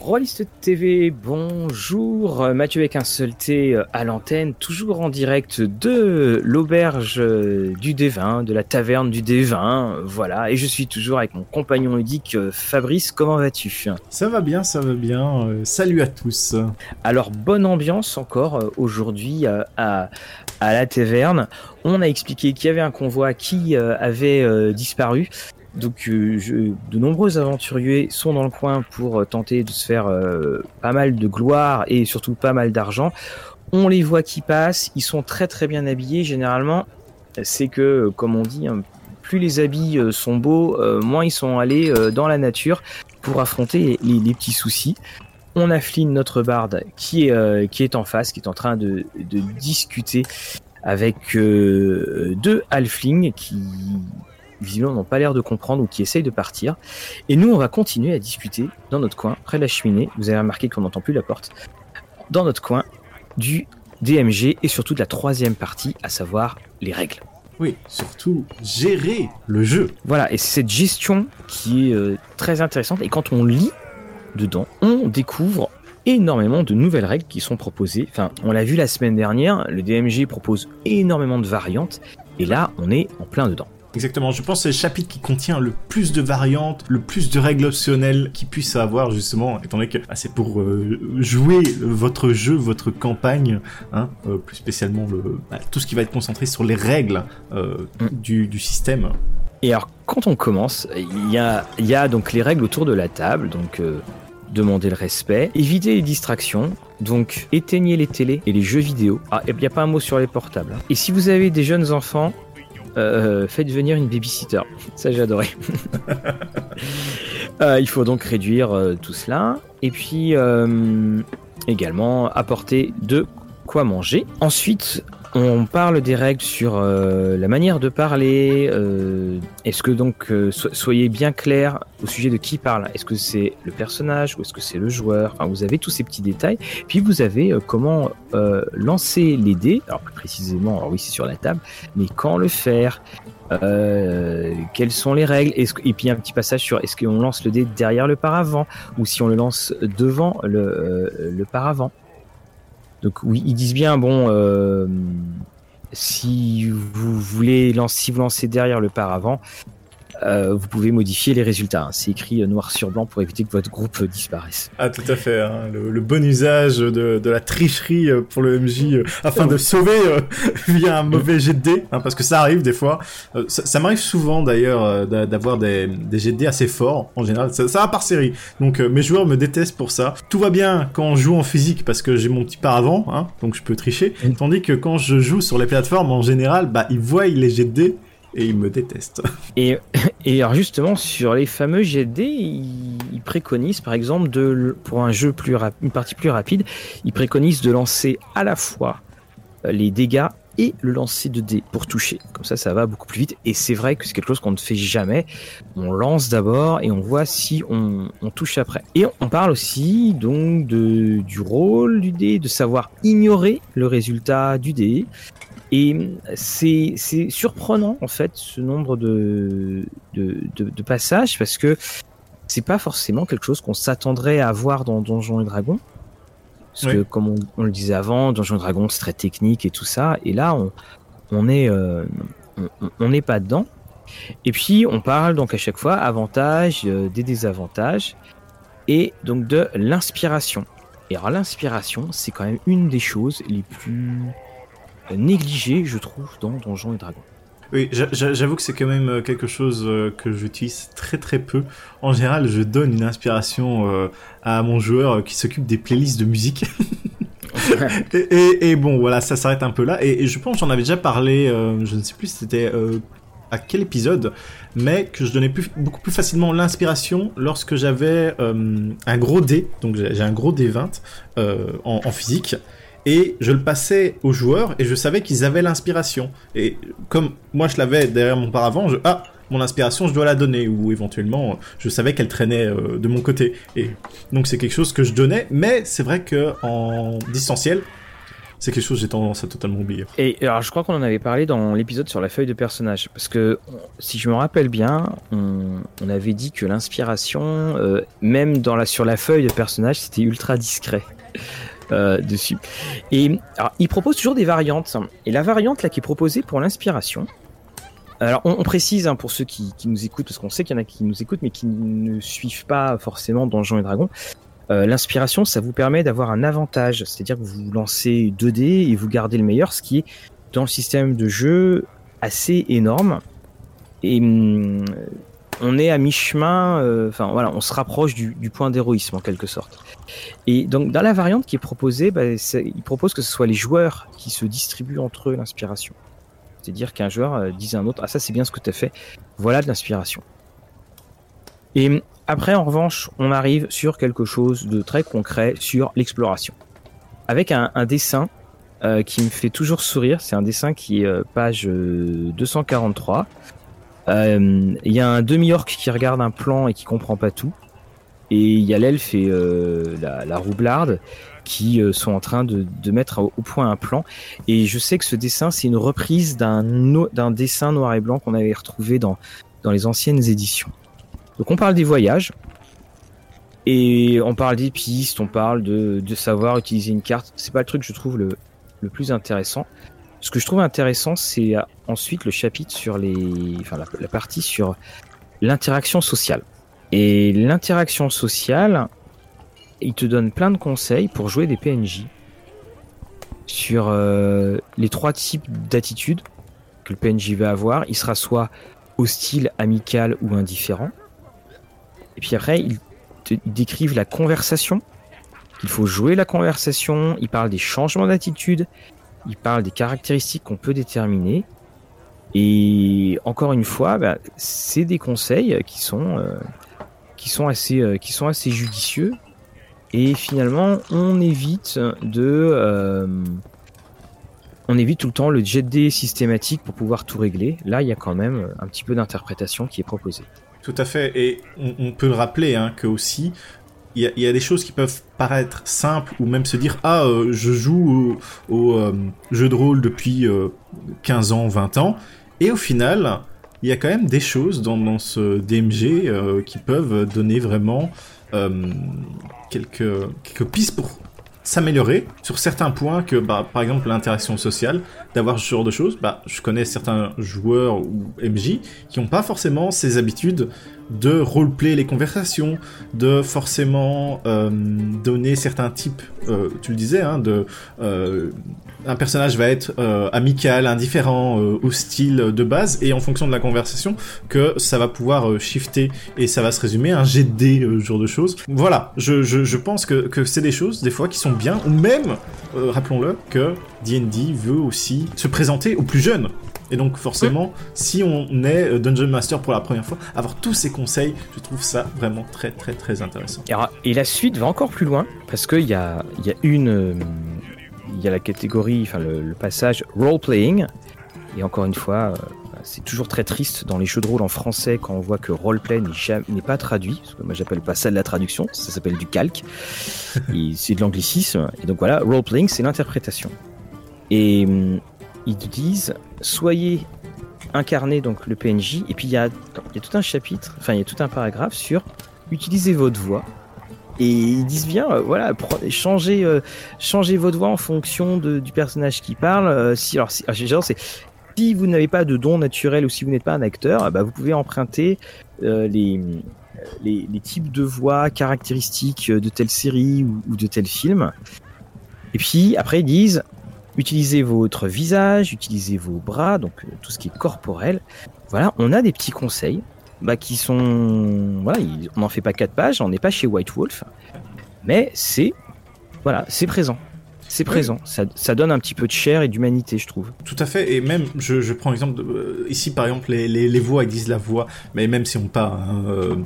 Rolliste TV, bonjour, Mathieu avec un seul T euh, à l'antenne, toujours en direct de l'auberge euh, du Dévin, de la taverne du Dévin, voilà, et je suis toujours avec mon compagnon ludique euh, Fabrice, comment vas-tu? Ça va bien, ça va bien, salut à tous. Alors, bonne ambiance encore aujourd'hui à, à la taverne, on a expliqué qu'il y avait un convoi qui avait disparu, donc euh, de nombreux aventuriers sont dans le coin pour euh, tenter de se faire euh, pas mal de gloire et surtout pas mal d'argent. On les voit qui passent, ils sont très très bien habillés généralement. C'est que, comme on dit, hein, plus les habits sont beaux, moins ils sont allés dans la nature pour affronter les, petits soucis. On a Flynn, notre barde, qui est, qui est en face, qui est en train de, de discuter avec deux halflings qui, visiblement n'ont pas l'air de comprendre ou qui essayent de partir. Et nous, on va continuer à discuter dans notre coin, près de la cheminée. Vous avez remarqué qu'on n'entend plus la porte. Dans notre coin du DMG et surtout de la troisième partie, à savoir les règles. Oui, surtout gérer le jeu. Voilà, et c'est cette gestion qui est euh, très intéressante. Et quand on lit dedans, on découvre énormément de nouvelles règles qui sont proposées. Enfin, on l'a vu la semaine dernière, le DMG propose énormément de variantes. Et là, on est en plein dedans. Exactement, je pense que c'est le chapitre qui contient le plus de variantes, le plus de règles optionnelles qu'il puisse avoir justement, étant donné que ah, c'est pour euh, jouer votre jeu, votre campagne, hein, euh, plus spécialement le, bah, tout ce qui va être concentré sur les règles euh, mm. du, du, système. Et alors quand on commence, il y a, y a donc les règles autour de la table, donc demander le respect, éviter les distractions, donc éteignez les télés et les jeux vidéo. Ah, il n'y a pas un mot sur les portables. Hein. Et si vous avez des jeunes enfants, euh, faites venir une babysitter. Ça, j'ai adoré. Euh, il faut donc réduire euh, tout cela. Et puis, également, apporter de quoi manger. Ensuite, on parle des règles sur euh, la manière de parler. Euh, est-ce que donc euh, soyez bien clair au sujet de qui parle? Est-ce que c'est le personnage ou est-ce que c'est le joueur? Enfin, vous avez tous ces petits détails. Puis vous avez comment lancer les dés. Alors plus précisément, alors oui, c'est sur la table, mais quand le faire? Quelles sont les règles? Et puis un petit passage sur est-ce qu'on lance le dé derrière le paravent? Ou si on le lance devant le paravent? Donc oui, ils disent bien bon, euh, si vous voulez lancer, si vous lancez derrière le paravent, euh, vous pouvez modifier les résultats. Hein. C'est écrit euh, noir sur blanc pour éviter que votre groupe disparaisse. Ah, tout à fait. Hein. Le, bon usage de, de, la tricherie euh, pour le MJ afin de sauver via un mauvais jet de dés, hein, parce que ça arrive des fois. ça, ça m'arrive souvent d'ailleurs d'avoir des, des jets de dés assez forts en général. Ça, ça va par série. Donc mes joueurs me détestent pour ça. Tout va bien quand on joue en physique parce que j'ai mon petit paravent, hein, donc je peux tricher. Tandis que quand je joue sur les plateformes en général, bah ils voient les jets de dés et il me déteste. Et, alors justement sur les fameux GD, ils, préconisent par exemple de pour un jeu plus une partie plus rapide, ils préconisent de lancer à la fois euh, les dégâts et le lancer de dés pour toucher. Comme ça, ça va beaucoup plus vite. Et c'est vrai que c'est quelque chose qu'on ne fait jamais. On lance d'abord et on voit si on, on, touche après. Et on parle aussi donc de, du rôle du dé, de savoir ignorer le résultat du dé. Et c'est surprenant en fait ce nombre de, de, de, passages parce que c'est pas forcément quelque chose qu'on s'attendrait à voir dans Donjons et Dragons. Parce que comme on, le disait avant, Donjons et Dragons c'est très technique et tout ça. Et là on, on est euh, on n'est pas dedans. Et puis on parle donc à chaque fois avantages, euh, des désavantages et donc de l'inspiration. Et alors l'inspiration c'est quand même une des choses les plus négligé, je trouve, dans Donjons et Dragons. Oui, j'avoue que c'est quand même euh, quelque chose euh, que j'utilise très très peu. En général, je donne une inspiration euh, à mon joueur qui s'occupe des playlists de musique. et, bon, voilà, ça s'arrête un peu là. Et, je pense j'en avais déjà parlé, je ne sais plus si c'était à quel épisode, mais que je donnais plus, beaucoup plus facilement l'inspiration lorsque j'avais un gros dé, donc j'ai un gros D20 en, en, physique, et je le passais aux joueurs et je savais qu'ils avaient l'inspiration. Et comme moi je l'avais derrière mon paravent, ah mon inspiration je dois la donner ou éventuellement je savais qu'elle traînait euh, de mon côté. Et donc c'est quelque chose que je donnais, mais c'est vrai que en distanciel, c'est quelque chose que j'ai tendance à totalement oublier. Et alors, je crois qu'on en avait parlé dans l'épisode sur la feuille de personnage, parce que si je me rappelle bien, on, avait dit que l'inspiration, euh, même sur la feuille de personnage, c'était ultra discret. Euh, dessus. Et il propose toujours des variantes. Et la variante là qui est proposée pour l'inspiration, alors, on, précise hein, pour ceux qui, nous écoutent, parce qu'on sait qu'il y en a qui nous écoutent, mais qui ne suivent pas forcément Donjons et Dragons. Euh, l'inspiration, ça vous permet d'avoir un avantage, c'est-à-dire que vous lancez 2D et vous gardez le meilleur, ce qui est dans le système de jeu assez énorme. Et hum, on est à mi-chemin, euh, enfin voilà, on se rapproche du, point d'héroïsme en quelque sorte. Et donc dans la variante qui est proposée, bah, il propose que ce soit les joueurs qui se distribuent entre eux l'inspiration. C'est-à-dire qu'un joueur euh, dise à un autre Ah, ça, c'est bien ce que tu as fait. Voilà de l'inspiration. Et après, en revanche, on arrive sur quelque chose de très concret sur l'exploration. Avec un, dessin euh, qui me fait toujours sourire. C'est un dessin qui est page 243. Il y a un demi-orc qui regarde un plan et qui comprend pas tout. Et il y a l'elfe et la, la, roublarde qui euh, sont en train de, mettre au, point un plan. Et je sais que ce dessin, c'est une reprise d'un dessin noir et blanc qu'on avait retrouvé dans, les anciennes éditions. Donc on parle des voyages. Et on parle des pistes, on parle de, savoir utiliser une carte. C'est pas le truc que je trouve le plus intéressant. Ce que je trouve intéressant, c'est euh, ensuite le chapitre sur les, enfin la, partie sur l'interaction sociale. Et l'interaction sociale, il te donne plein de conseils pour jouer des PNJ sur euh, les trois types d'attitudes que le PNJ va avoir. Il sera soit hostile, amical ou indifférent. Et puis après, il te la conversation. Il faut jouer la conversation. Il parle des changements d'attitude. Il parle des caractéristiques qu'on peut déterminer. Et encore une fois, bah, c'est des conseils qui sont, euh, qui sont, assez, euh, qui sont assez judicieux et finalement, on évite de, euh, on évite tout le temps le jet D systématique pour pouvoir tout régler. Là, il y a quand même un petit peu d'interprétation qui est proposée. Tout à fait. Et on, peut le rappeler hein, que aussi, il y, a, des choses qui peuvent paraître simples ou même se dire ah euh, je joue au, euh, jeu de rôle depuis 15 ans 20 ans et au final il y a quand même des choses dans, dans ce DMG qui peuvent donner vraiment quelques, quelques pistes pour s'améliorer sur certains points que, bah, par exemple, l'interaction sociale, d'avoir ce genre de choses. Bah, je connais certains joueurs ou MJ qui n'ont pas forcément ces habitudes de roleplay les conversations, de forcément euh, donner certains types, euh, tu le disais, hein, euh, un personnage va être amical, indifférent, hostile de base, et en fonction de la conversation, que ça va pouvoir shifter et ça va se résumer un jet de ce genre de choses. Voilà, je pense que, que c'est des choses des fois qui sont bien, ou même, rappelons-le, que D&D veut aussi se présenter aux plus jeunes. Et donc forcément, si on est Dungeon Master pour la première fois, avoir tous ces conseils, je trouve ça vraiment très très très intéressant. Et, la suite va encore plus loin, parce qu'il y a, une il y a la catégorie, enfin le, passage role-playing. Et encore une fois, euh, c'est toujours très triste dans les jeux de rôle en français quand on voit que roleplay n'est pas traduit. Parce que moi, j'appelle pas ça de la traduction, ça s'appelle du calque. c'est de l'anglicisme. Et donc voilà, role-playing, c'est l'interprétation. Et ils disent, soyez incarné donc le PNJ. Et puis il y a, tout un chapitre, enfin il y a tout un paragraphe sur utiliser votre voix et ils disent bien, euh, voilà, changez, euh, votre voix en fonction du personnage qui parle. Euh, si, alors, si, c'est si vous n'avez pas de don naturel ou si vous n'êtes pas un acteur, bah, vous pouvez emprunter les, types de voix caractéristiques de telle série ou, de tel film. Et puis après ils disent utilisez votre visage, utilisez vos bras, donc tout ce qui est corporel. Voilà, on a des petits conseils bah, qui sont. Voilà, on n'en fait pas quatre pages, on n'est pas chez White Wolf, mais c'est. Voilà, c'est présent. C'est présent. Ça, ça, donne un petit peu de chair et d'humanité, je trouve. Tout à fait. Et même, je, je prends l'exemple de, euh, ici, par exemple, les, les, les, voix, ils disent la voix, mais même si on pas un euh,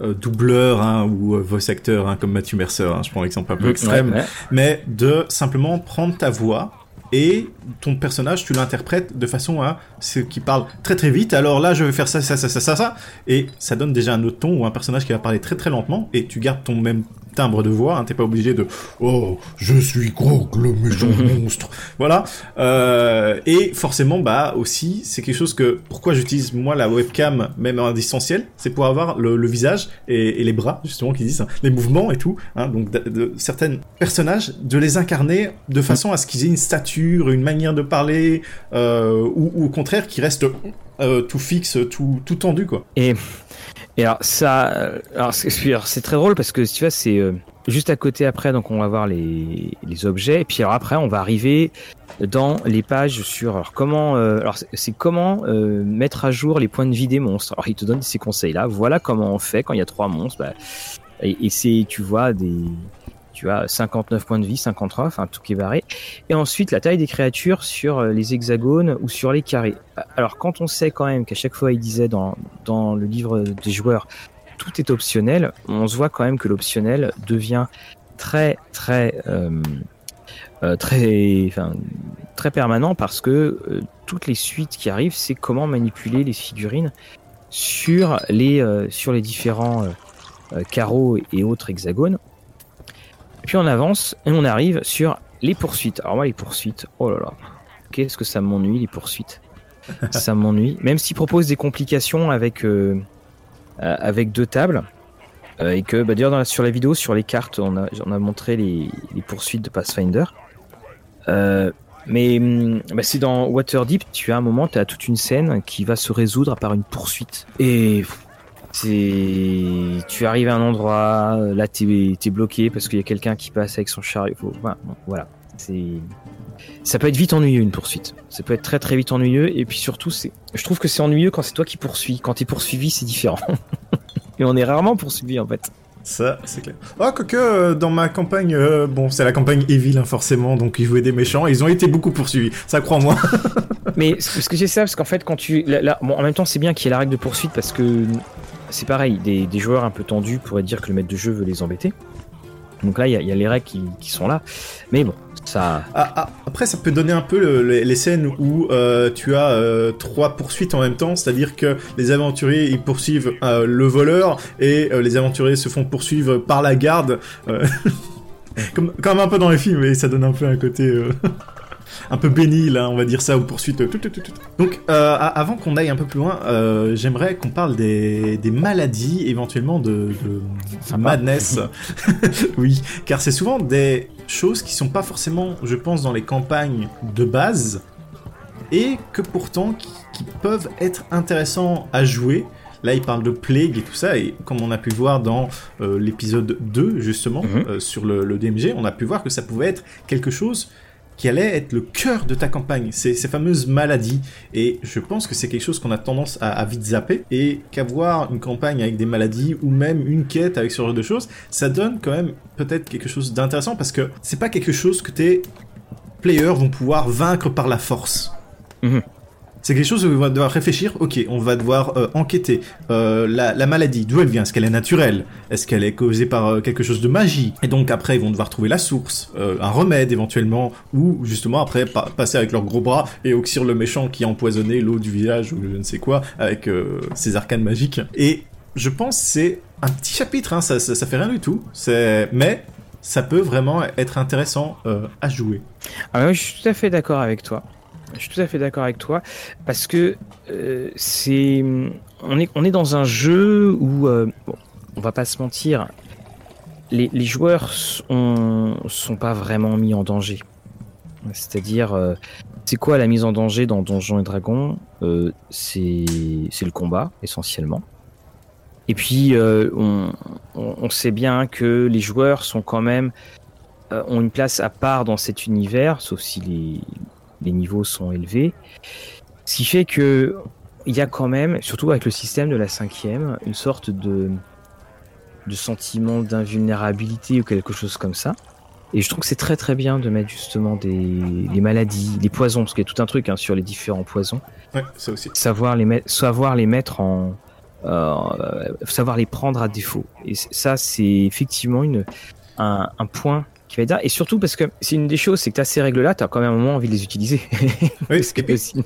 euh, doubleur hein, ou voice acteur, hein, comme Matthew Mercer, hein, je prends l'exemple un peu extrême, mais de simplement prendre ta voix et ton personnage, tu l'interprètes de façon à ce qui parle très très vite. Alors là, je vais faire ça, ça, ça, ça, ça, ça, et ça donne déjà un autre ton ou un personnage qui va parler très très lentement, et tu gardes ton même timbre de voix. Hein, T'es pas obligé de oh je suis Grog le méchant monstre. Voilà. Euh, et forcément bah aussi c'est quelque chose que pourquoi j'utilise moi la webcam même en distanciel, c'est pour avoir le, le visage et, et, les bras justement qui disent hein, les mouvements et tout. Hein, donc de, de, certains personnages de les incarner de façon à ce qu'ils aient une stature, une manière de parler euh, ou, ou, au contraire qui restent euh, tout fixe, tout, tout tendu quoi. Et et alors ça, alors c'est très drôle parce que tu vois c'est euh, juste à côté après donc on va voir les, les objets et puis alors après on va arriver dans les pages sur alors comment euh, alors c'est comment euh, mettre à jour les points de vie des monstres. Alors il te donne ces conseils là. Voilà comment on fait quand il y a trois monstres. Bah, et c'est tu vois des tu as 59 points de vie, 53, enfin tout qui est barré. Et ensuite, la taille des créatures sur les hexagones ou sur les carrés. Alors, quand on sait quand même qu'à chaque fois, il disait dans, le livre des joueurs, tout est optionnel, on se voit quand même que l'optionnel devient très, très, euh, euh, très, très permanent parce que euh, toutes les suites qui arrivent, c'est comment manipuler les figurines sur les différents carreaux et autres hexagones. Puis on avance et on arrive sur les poursuites. Alors moi les poursuites, oh là là, qu'est-ce que ça m'ennuie les poursuites. ça m'ennuie. Même s'ils proposent des complications avec euh, avec deux tables euh, et que bah, d'ailleurs sur la vidéo sur les cartes on a, on a montré les, les poursuites de Pathfinder. Euh, mais bah, c'est dans Waterdeep, tu as un moment, tu as toute une scène qui va se résoudre par une poursuite. Et tu arrives à un endroit là t'es es bloqué parce qu'il y a quelqu'un qui passe avec son chariot voilà, voilà. c'est ça peut être vite ennuyeux une poursuite ça peut être très très vite ennuyeux et puis surtout c'est je trouve que c'est ennuyeux quand c'est toi qui poursuis quand t'es poursuivi c'est différent et on est rarement poursuivi en fait ça, c'est clair. Oh, quoique, euh, dans ma campagne, euh, bon, c'est la campagne Evil, hein, forcément, donc ils jouaient des méchants, ils ont été beaucoup poursuivis, ça crois-moi. Mais ce que j'ai ça, parce qu'en fait, quand tu. Là, là, bon, en même temps, c'est bien qu'il y ait la règle de poursuite, parce que c'est pareil, des, joueurs un peu tendus pourraient dire que le maître de jeu veut les embêter. Donc là, il y, a les règles qui, sont là. Mais bon, ça. Ah, ah, après, ça peut donner un peu le, les, scènes où euh, tu as euh, trois poursuites en même temps, c'est-à-dire que les aventuriers ils poursuivent euh, le voleur et les aventuriers se font poursuivre par la garde. Comme, comme un peu dans les films, et ça donne un peu un côté. un peu béni là, on va dire ça, aux poursuites. Donc, euh, avant qu'on aille un peu plus loin, euh, j'aimerais qu'on parle des, des, maladies, éventuellement de, de madness. oui, car c'est souvent des choses qui sont pas forcément, je pense, dans les campagnes de base, et que pourtant qui, qui peuvent être intéressants à jouer. Là, il parle de plague et tout ça, et comme on a pu voir dans euh, l'épisode 2, justement, mm -hmm. euh, sur le, le, DMG, on a pu voir que ça pouvait être quelque chose qui allait être le cœur de ta campagne, ces, fameuses maladies. Et je pense que c'est quelque chose qu'on a tendance à, à, vite zapper, et qu'avoir une campagne avec des maladies, ou même une quête avec ce genre de choses, ça donne quand même peut-être quelque chose d'intéressant, parce que c'est pas quelque chose que tes players vont pouvoir vaincre par la force. Mmh. C'est quelque chose où on va devoir réfléchir, ok, on va devoir euh, enquêter. Euh, la, la, maladie, d'où elle vient? Est-ce qu'elle est naturelle? Est-ce qu'elle est causée par euh, quelque chose de magie? Et donc après, ils vont devoir trouver la source, un remède éventuellement, ou justement après pa passer avec leurs gros bras et oxyre le méchant qui a empoisonné l'eau du village ou je ne sais quoi avec ses arcanes magiques. Et je pense c'est un petit chapitre, hein, ça, ça, fait rien du tout. Mais ça peut vraiment être intéressant à jouer. Ah je suis tout à fait d'accord avec toi. Je suis tout à fait d'accord avec toi parce que euh, c'est on est on est dans un jeu où euh, on va pas se mentir, les, les joueurs sont sont pas vraiment mis en danger. C'est-à-dire, euh, c'est quoi la mise en danger dans Donjons et Dragons? C'est le combat essentiellement. Et puis on, on, on, sait bien que les joueurs sont quand même ont une place à part dans cet univers, sauf si les les niveaux sont élevés. Ce qui fait que il y a quand même, surtout avec le système de la cinquième, une sorte de, de sentiment d'invulnérabilité ou quelque chose comme ça. Et je trouve que c'est très très bien de mettre justement des les maladies, les poisons, parce qu'il y a tout un truc hein, sur les différents poisons. Ouais, ça aussi. Savoir les mettre, savoir les mettre en, euh, savoir les prendre à défaut. Et ça, c'est effectivement une un, un point qui va être Et surtout parce que c'est une des choses, c'est que tu as ces règles-là, tu as quand même un moment envie de les utiliser. Oui, parce que sinon...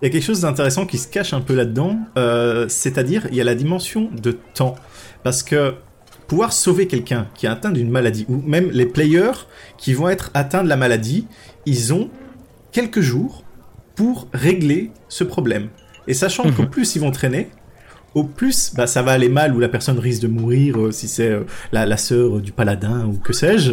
Il y a quelque chose d'intéressant qui se cache un peu là-dedans, euh, c'est-à-dire il y a la dimension de temps. Parce que pouvoir sauver quelqu'un qui est atteint d'une maladie, ou même les players qui vont être atteints de la maladie, ils ont quelques jours pour régler ce problème. Et sachant qu'au mhm. plus ils vont traîner, au plus bah, ça va aller mal ou la personne risque de mourir euh, si c'est euh, la, la sœur du paladin ou que sais-je,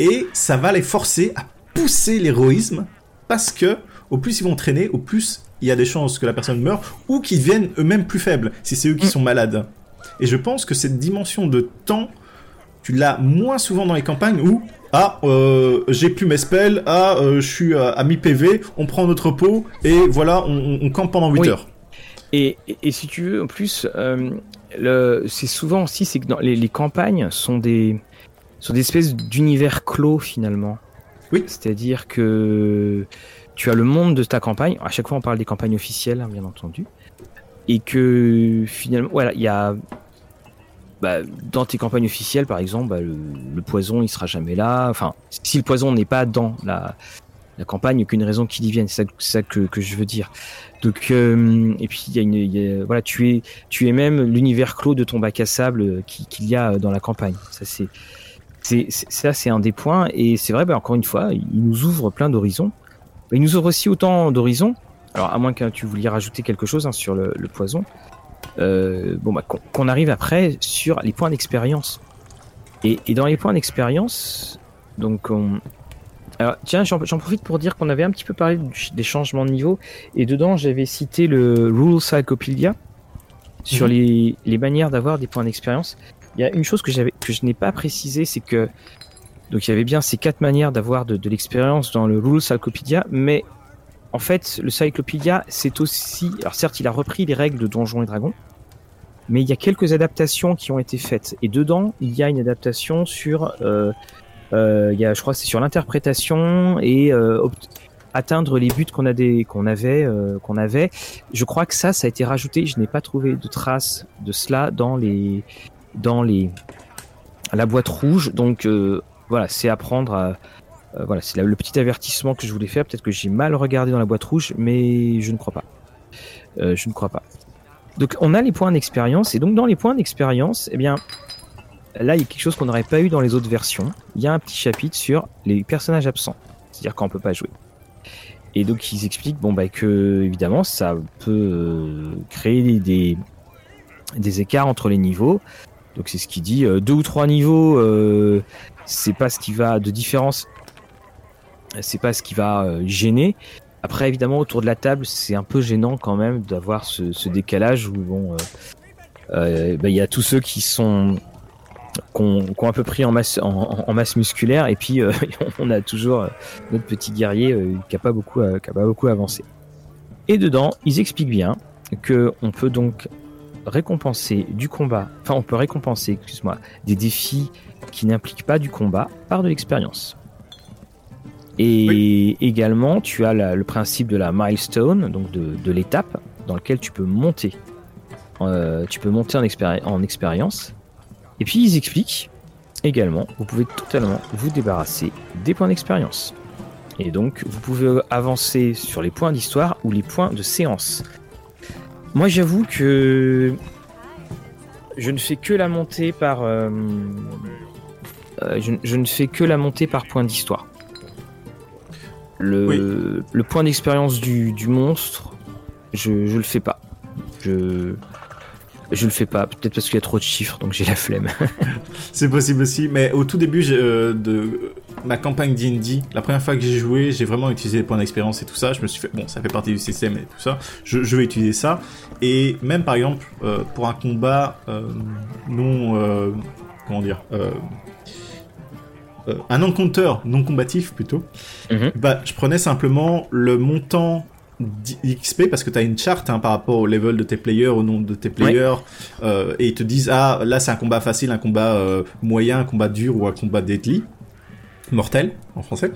et ça va les forcer à pousser l'héroïsme parce que au plus ils vont traîner, au plus il y a des chances que la personne meure ou qu'ils deviennent eux-mêmes plus faibles si c'est eux qui mm. sont malades. Et je pense que cette dimension de temps, tu l'as moins souvent dans les campagnes où ah euh, j'ai plus mes spells, ah euh, je suis à, mi PV, on prend notre pot et voilà on, campe pendant 8 heures. Et, et, si tu veux en plus, euh, c'est souvent aussi c'est que dans les, les, campagnes sont des sont des espèces d'univers clos finalement. Oui. C'est-à-dire que tu as le monde de ta campagne. À chaque fois, on parle des campagnes officielles, hein, bien entendu. Et que finalement, voilà, il y a. Bah, dans tes campagnes officielles, par exemple, bah, le, poison, il sera jamais là. Enfin, si le poison n'est pas dans la, la campagne, qu'une raison qu'il y vienne. C'est ça, que, que, je veux dire. Donc, euh, et puis il y a une, voilà, tu es, tu es même l'univers clos de ton bac à sable qu'il y a dans la campagne. Ça c'est, c'est, ça c'est un des points. Et c'est vrai, bah, encore une fois, il nous ouvre plein d'horizons. Il nous ouvre aussi autant d'horizons. Alors, à moins que tu vouliez rajouter quelque chose hein, sur le, poison. Euh, bon, bah, qu'on arrive après sur les points d'expérience. Et, dans les points d'expérience, donc on... Alors, tiens, j'en profite pour dire qu'on avait un petit peu parlé des changements de niveau. Et dedans, j'avais cité le Rule Psychopedia sur mhm. les, les manières d'avoir des points d'expérience. Il y a une chose que, que je n'ai pas précisé, c'est que donc il y avait bien ces quatre manières d'avoir de, l'expérience dans le Rule Cyclopedia, mais en fait, le Cyclopedia, c'est aussi... Alors certes, il a repris les règles de Donjons et Dragons, mais il y a quelques adaptations qui ont été faites. Et dedans, il y a une adaptation sur... Euh, euh, il y a, je crois, c'est sur l'interprétation et euh, atteindre les buts qu'on qu'on avait qu'on avait. Je crois que ça, ça a été rajouté. Je n'ai pas trouvé de traces de cela dans les dans les la boîte rouge. Donc voilà, c'est apprendre à. Euh, voilà, c'est le petit avertissement que je voulais faire. Peut-être que j'ai mal regardé dans la boîte rouge, mais je ne crois pas. Euh, je ne crois pas. Donc, on a les points d'expérience, et donc dans les points d'expérience, eh bien, là, il y a quelque chose qu'on n'aurait pas eu dans les autres versions. Il y a un petit chapitre sur les personnages absents, c'est-à-dire quand on peut pas jouer. Et donc, ils expliquent, bon, bah, que évidemment, ça peut euh, créer des, des écarts entre les niveaux. Donc, c'est ce qui dit deux ou trois niveaux c'est pas ce qui va de différence, c'est pas ce qui va euh, gêner. Après, évidemment, autour de la table, c'est un peu gênant quand même d'avoir ce, décalage où bon, euh, euh, bah, il y a tous ceux qui sont qu'on un peu pris en masse en, masse musculaire et puis on a toujours notre petit guerrier qui a pas beaucoup qui a pas beaucoup avancé. Et dedans, ils expliquent bien que on peut donc récompenser du combat, enfin on peut récompenser, excuse-moi, des défis qui n'impliquent pas du combat par de l'expérience. Et également, tu as le principe de la milestone, donc de, l'étape dans laquelle tu peux monter. Euh, tu peux monter en, en expérience. Et puis ils expliquent également, vous pouvez totalement vous débarrasser des points d'expérience. Et donc, vous pouvez avancer sur les points d'histoire ou les points de séance. Moi, j'avoue que je ne fais que la montée par. Euh, euh, je, ne fais que la montée par point d'histoire. Le, le point d'expérience du, du, monstre, je, je le fais pas. Je. Je le fais pas, peut-être parce qu'il y a trop de chiffres, donc j'ai la flemme. c'est possible aussi, mais au tout début euh, de ma campagne D&D, la première fois que j'ai joué, j'ai vraiment utilisé les points d'expérience et tout ça. Je me suis fait, bon, ça fait partie du système et tout ça. Je, je vais utiliser ça. Et même par exemple, euh, pour un combat euh, non, euh, comment dire, un encounter non combatif plutôt, mhm. bah, je prenais simplement le montant d'XP parce que tu as une charte hein, par rapport au level de tes players, au nombre de tes players, euh, et ils te disent ah là c'est un combat facile, un combat euh, moyen, un combat dur ou un combat deadly, mortel en français.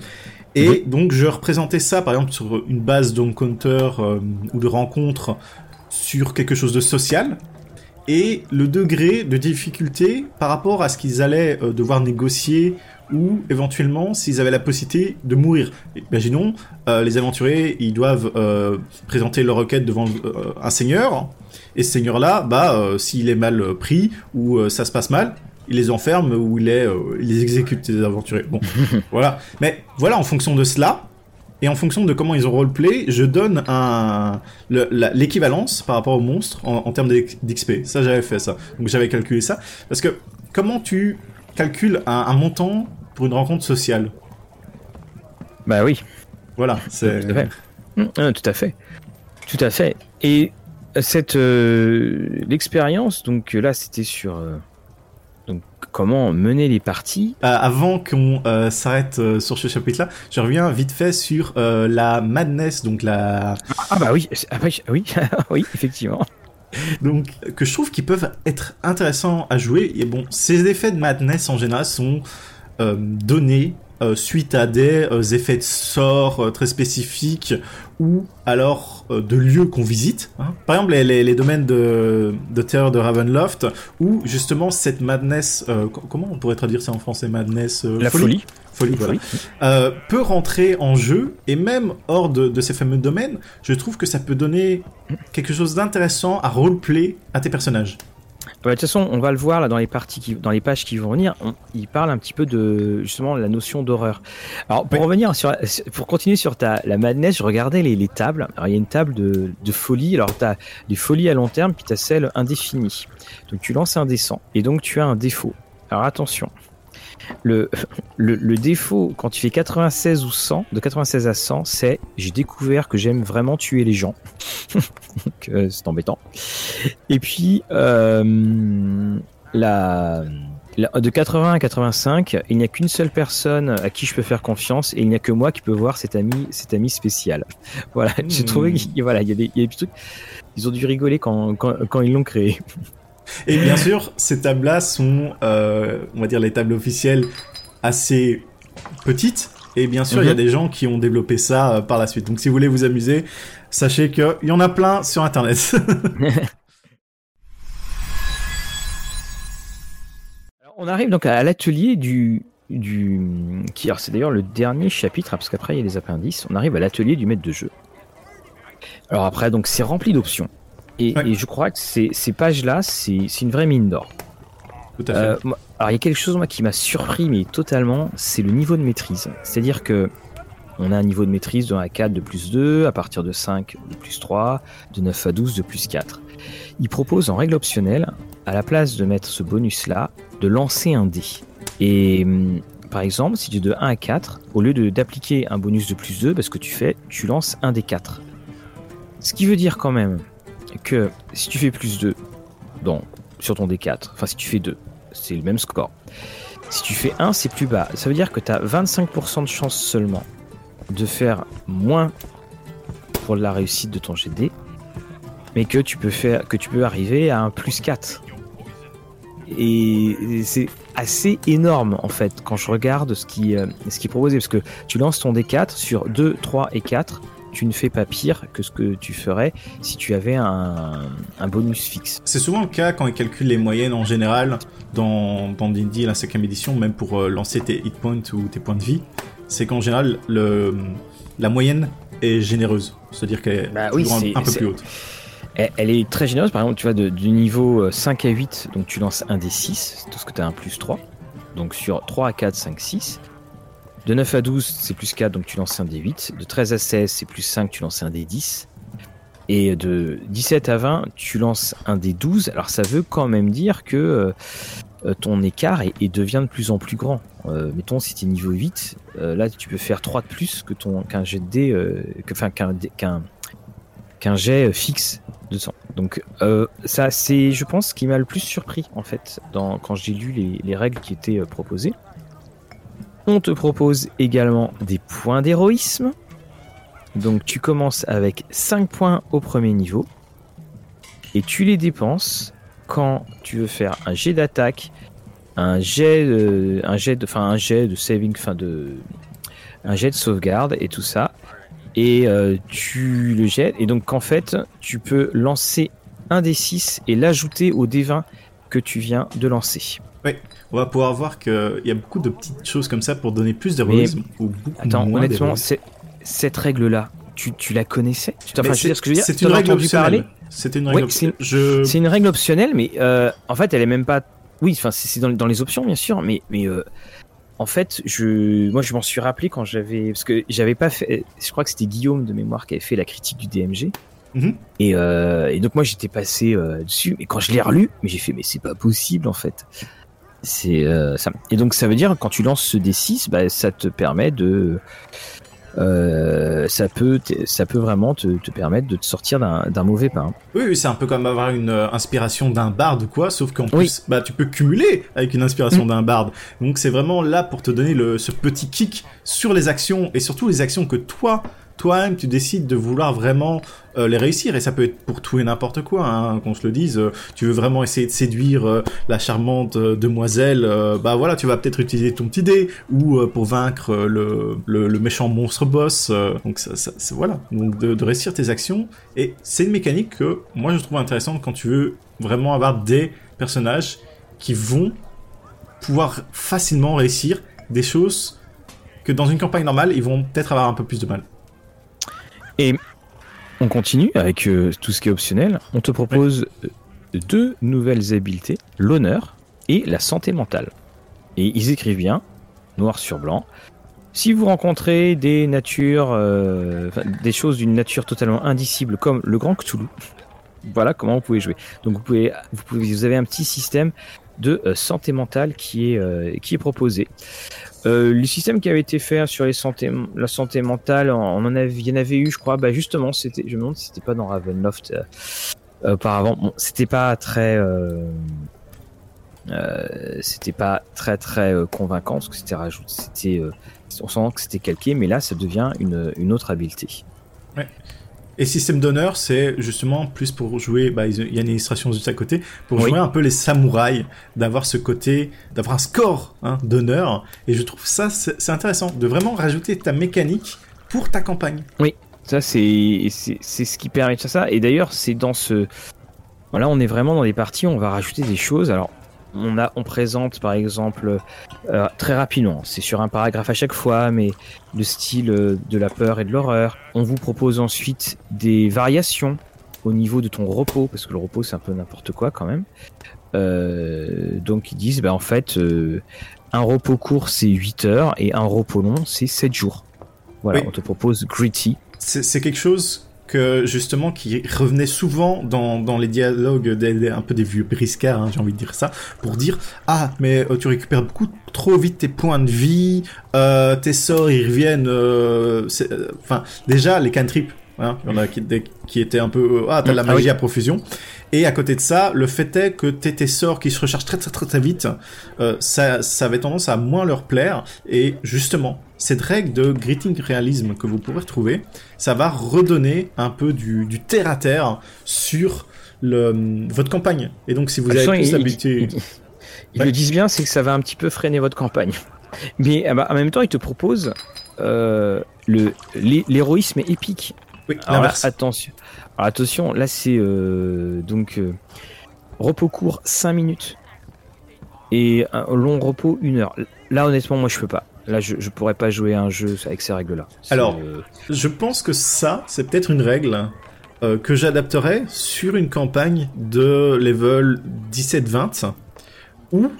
Et donc je représentais ça par exemple sur une base d'encounter euh, ou de rencontre sur quelque chose de social et le degré de difficulté par rapport à ce qu'ils allaient devoir négocier ou éventuellement s'ils avaient la possibilité de mourir. Imaginons, euh, les aventuriers, ils doivent euh, présenter leur requête devant euh, un seigneur, et ce seigneur-là, bah, s'il est mal pris ou ça se passe mal, il les enferme ou il, est, euh, il les exécute, ces aventuriers. Bon, voilà. Mais voilà, en fonction de cela, et en fonction de comment ils ont roleplay, je donne un l'équivalence par rapport au monstre en, termes d'XP. Ça, j'avais fait ça. Donc j'avais calculé ça. Parce que comment tu calcules un, montant pour une rencontre sociale? Bah oui. Voilà, c'est... Tout à fait. Mmh, tout à fait. Tout à fait. Et cette euh, l'expérience, donc là, c'était sur euh, comment mener les parties. Euh, avant qu'on s'arrête sur ce chapitre-là, je reviens vite fait sur la madness, donc la. Ah bah oui, ah bah oui, oui, effectivement. Donc, que je trouve qu'ils peuvent être intéressants à jouer. Et bon, ces effets de madness en général sont donnés euh, suite à des euh, effets de sort euh, très spécifiques ou alors de lieux qu'on visite. Hein. Par exemple, les, les, domaines de, de, terreur de Ravenloft, où justement cette madness, comment on pourrait traduire ça en français, madness La folie? Folie, voilà. peut rentrer en jeu et même hors de, de, ces fameux domaines, je trouve que ça peut donner quelque chose d'intéressant à roleplay à tes personnages. Bah, de toute façon, on va le voir là dans les parties, qui, dans les pages qui vont venir. il parle un petit peu de justement la notion d'horreur. Alors pour revenir sur, pour continuer sur ta la madness, je regardais les, les tables. Alors il y a une table de, de folie. Alors tu as des folies à long terme, puis tu as celle indéfinie. Donc tu lances un descent et donc tu as un défaut. Alors attention. Le, le, défaut, quand tu fais 96 ou 100, de 96 à 100, c'est j'ai découvert que j'aime vraiment tuer les gens. Donc euh, c'est embêtant. Et puis, euh, la, de 80 à 85, il n'y a qu'une seule personne à qui je peux faire confiance et il n'y a que moi qui peux voir cet ami, cet ami spécial. Voilà, j'ai trouvé qu'il voilà, y, a des, y a des trucs. Ils ont dû rigoler quand, quand, quand ils l'ont créé. Et bien sûr, ces tables-là sont, euh, on va dire, les tables officielles assez petites. Et bien sûr, il y a mhm. des gens qui ont développé ça euh, par la suite. Donc si vous voulez vous amuser, sachez qu'il y en a plein sur Internet. on arrive donc à l'atelier du, du qui c'est d'ailleurs le dernier chapitre hein, parce qu'après il y a les appendices on arrive à l'atelier du maître de jeu alors après donc c'est rempli d'options et, je crois que ces, ces pages-là, c'est une vraie mine d'or. Tout à fait. Euh, alors il y a quelque chose moi qui m'a surpris, mais totalement, c'est le niveau de maîtrise. C'est-à-dire que on a un niveau de maîtrise de 1 à 4 de plus 2, à partir de 5 de plus 3, de 9 à 12 de plus 4. Il propose en règle optionnelle, à la place de mettre ce bonus-là, de lancer un dé. Et hum, par exemple, si tu es de 1 à 4, au lieu d'appliquer un bonus de plus 2, parce que tu fais, tu lances un des 4. Ce qui veut dire quand même que si tu fais plus 2 donc, sur ton D4, enfin si tu fais 2, c'est le même score. Si tu fais 1, c'est plus bas. Ça veut dire que tu as 25% de chance seulement de faire moins pour la réussite de ton GD, mais que tu peux faire que tu peux arriver à un plus 4. Et c'est assez énorme en fait quand je regarde ce qui, euh, ce qui est proposé parce que tu lances ton D4 sur 2, 3 et 4 tu ne fais pas pire que ce que tu ferais si tu avais un, bonus fixe. C'est souvent le cas quand ils calculent les moyennes en général dans, dans D&D la 5 édition, même pour euh, lancer tes hit points ou tes points de vie. C'est qu'en général, le, la moyenne est généreuse. C'est-à-dire qu'elle est, bah un, peu plus haute. Elle, est très généreuse. Par exemple, tu vas du niveau 5 euh, à 8, donc tu lances un des 6, tout ce que tu as un plus 3. Donc sur 3 à 4, 5, 6. De 9 à 12, c'est plus 4, donc tu lances un des 8. De 13 à 16, c'est plus 5, tu lances un des 10. Et de 17 à 20, tu lances un des 12. Alors ça veut quand même dire que euh, ton écart devient de plus en plus grand. Euh, mettons, si tu es niveau 8, euh, là tu peux faire 3 de plus que ton qu'un jet enfin qu'un fixe de 100. Donc ça c'est je pense ce qui m'a le plus surpris en fait quand j'ai lu les règles qui étaient proposées. On te propose également des points d'héroïsme. Donc tu commences avec 5 points au premier niveau. Et tu les dépenses quand tu veux faire un jet d'attaque, un jet de, un jet de, enfin un jet de saving, enfin de, un jet de sauvegarde et tout ça. Et euh, tu le jettes. Et donc en fait, tu peux lancer un des 6 et l'ajouter au D20 que tu viens de lancer. On va pouvoir voir qu'il y a beaucoup de petites choses comme ça pour donner plus d'héroïsme ou beaucoup Attends, honnêtement, cette règle-là, tu, tu, la connaissais? Tu enfin, ce que je veux dire? C'est une règle optionnelle. C'est une C'est une règle optionnelle, mais euh, en fait, elle est même pas oui, enfin c'est dans, dans, les options bien sûr, mais mais euh, en fait, je, moi je m'en suis rappelé quand j'avais, parce que j'avais pas fait, je crois que c'était Guillaume de mémoire qui avait fait la critique du DMG. Mhm. Et, euh, et, donc moi j'étais passé euh, dessus, et quand je l'ai relu, mais j'ai fait mais c'est pas possible en fait. C'est euh, ça. Et donc ça veut dire quand tu lances ce D6, bah, ça te permet de euh, ça peut ça peut vraiment te, te permettre de te sortir d'un mauvais pain. Oui, oui c'est un peu comme avoir une euh, inspiration d'un barde ou quoi, sauf qu'en plus, bah, tu peux cumuler avec une inspiration mmh. d'un barde. Donc c'est vraiment là pour te donner le, ce petit kick sur les actions et surtout les actions que toi toi-même tu décides de vouloir vraiment euh, les réussir. Et ça peut être pour tout et n'importe quoi hein, qu'on se le dise. Euh, tu veux vraiment essayer de séduire euh, la charmante demoiselle bah voilà tu vas peut-être utiliser ton petit dé. Ou pour vaincre le, le, méchant monstre boss. Donc ça, ça voilà. Donc de, de, réussir tes actions. Et c'est une mécanique que moi je trouve intéressante quand tu veux vraiment avoir des personnages qui vont pouvoir facilement réussir des choses que dans une campagne normale ils vont peut-être avoir un peu plus de mal et on continue avec euh, tout ce qui est optionnel. On te propose euh, deux nouvelles habiletés, l'honneur et la santé mentale. Et ils écrivent bien, noir sur blanc. Si vous rencontrez des natures, euh, des choses d'une nature totalement indicible comme le Grand Cthulhu, voilà comment vous pouvez jouer. Donc vous pouvez, vous, pouvez, vous avez un petit système de santé mentale qui est, qui est proposé. Euh, le système qui avait été fait sur la santé mentale, on en avait, il y en avait eu, je crois. Bah justement, c'était, je me demande si c'était pas dans Ravenloft euh, euh, auparavant. C'était pas très, c'était pas très très convaincant parce que c'était rajouté, c'était, on sent que c'était calqué, mais là, ça devient une, une autre habileté. Ouais. Et système d'honneur, c'est justement plus pour jouer, bah, il y a une illustration juste à côté, pour jouer un peu les samouraïs, d'avoir ce côté, d'avoir un score hein, d'honneur. Et je trouve ça, c'est intéressant, de vraiment rajouter ta mécanique pour ta campagne. Oui, ça c'est c'est ce qui permet de faire ça. Et d'ailleurs, c'est dans ce... Voilà, on est vraiment dans des parties où on va rajouter des choses. Alors, on, a, on présente par exemple euh, très rapidement, c'est sur un paragraphe à chaque fois, mais le style euh, de la peur et de l'horreur. On vous propose ensuite des variations au niveau de ton repos, parce que le repos c'est un peu n'importe quoi quand même. Euh, donc ils disent, bah, en fait, un repos court c'est 8 heures et un repos long c'est 7 jours. Voilà, on te propose Gritty. C'est quelque chose que justement qui revenait souvent dans, dans les dialogues des, un peu des vieux briscards, hein, j'ai envie de dire ça, pour dire ah mais euh, tu récupères beaucoup trop vite tes points de vie, euh, tes sorts ils reviennent, euh, enfin déjà les cantrips, hein, il y en a qui, qui étaient un peu ah t'as de la ah magie à profusion. Et à côté de ça, le fait est que tes sorts qui se rechargent très très très très vite, ça, ça avait tendance à moins leur plaire. Et justement, cette règle de greeting réalisme que vous pourrez retrouver, ça va redonner un peu du, du terre à terre sur le, votre campagne. Et donc si vous avez plus l'habitude... Ils, le disent bien, c'est que ça va un petit peu freiner votre campagne. Mais ah bah, en même temps, ils te proposent euh, l'héroïsme épique. Oui, Alors attention. attention, là c'est euh, donc euh, repos court 5 minutes et un long repos 1 heure. Là honnêtement moi je peux pas. Là je, je pourrais pas jouer un jeu avec ces règles là. Alors euh, je pense que ça c'est peut-être une règle que j'adapterais sur une campagne de level 17-20 où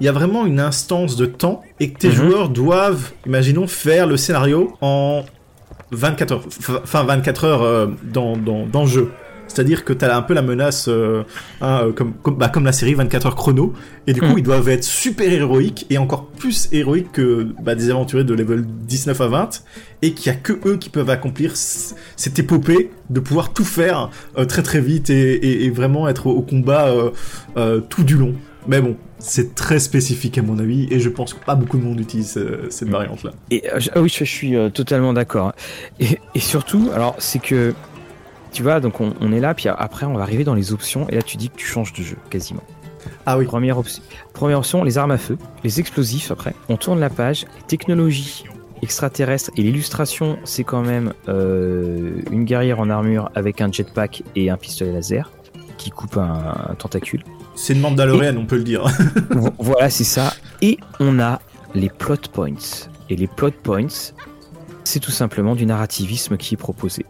il y a vraiment une instance de temps et que tes mhm. joueurs doivent, imaginons, faire le scénario en 24 heures, enfin 24 heures euh, dans, dans, dans le jeu. C'est-à-dire que tu as un peu la menace, euh, hein, euh, comme, comme, bah, comme, la série 24 heures chrono, et du coup, mm. ils doivent être super héroïques, et encore plus héroïques que bah, des aventuriers de level 19 à 20, et qu'il y a que eux qui peuvent accomplir cette épopée de pouvoir tout faire très très vite et, et, vraiment être au, combat tout du long. Mais bon, c'est très spécifique à mon avis et je pense que pas beaucoup de monde utilise euh, cette variante là. Et euh, ah oui, je, suis euh, totalement d'accord. Et, et, surtout, alors c'est que tu vois, donc on, est là, puis après on va arriver dans les options et là tu dis que tu changes de jeu quasiment. Ah oui. Première, option, première option, les armes à feu, les explosifs après. On tourne la page, les technologies extraterrestres et l'illustration, c'est quand même une guerrière en armure avec un jetpack et un pistolet laser qui coupe un tentacule. C'est une Mandalorienne, on peut le dire. voilà, c'est ça. Et on a les plot points. Et les plot points, c'est tout simplement du narrativisme qui est proposé.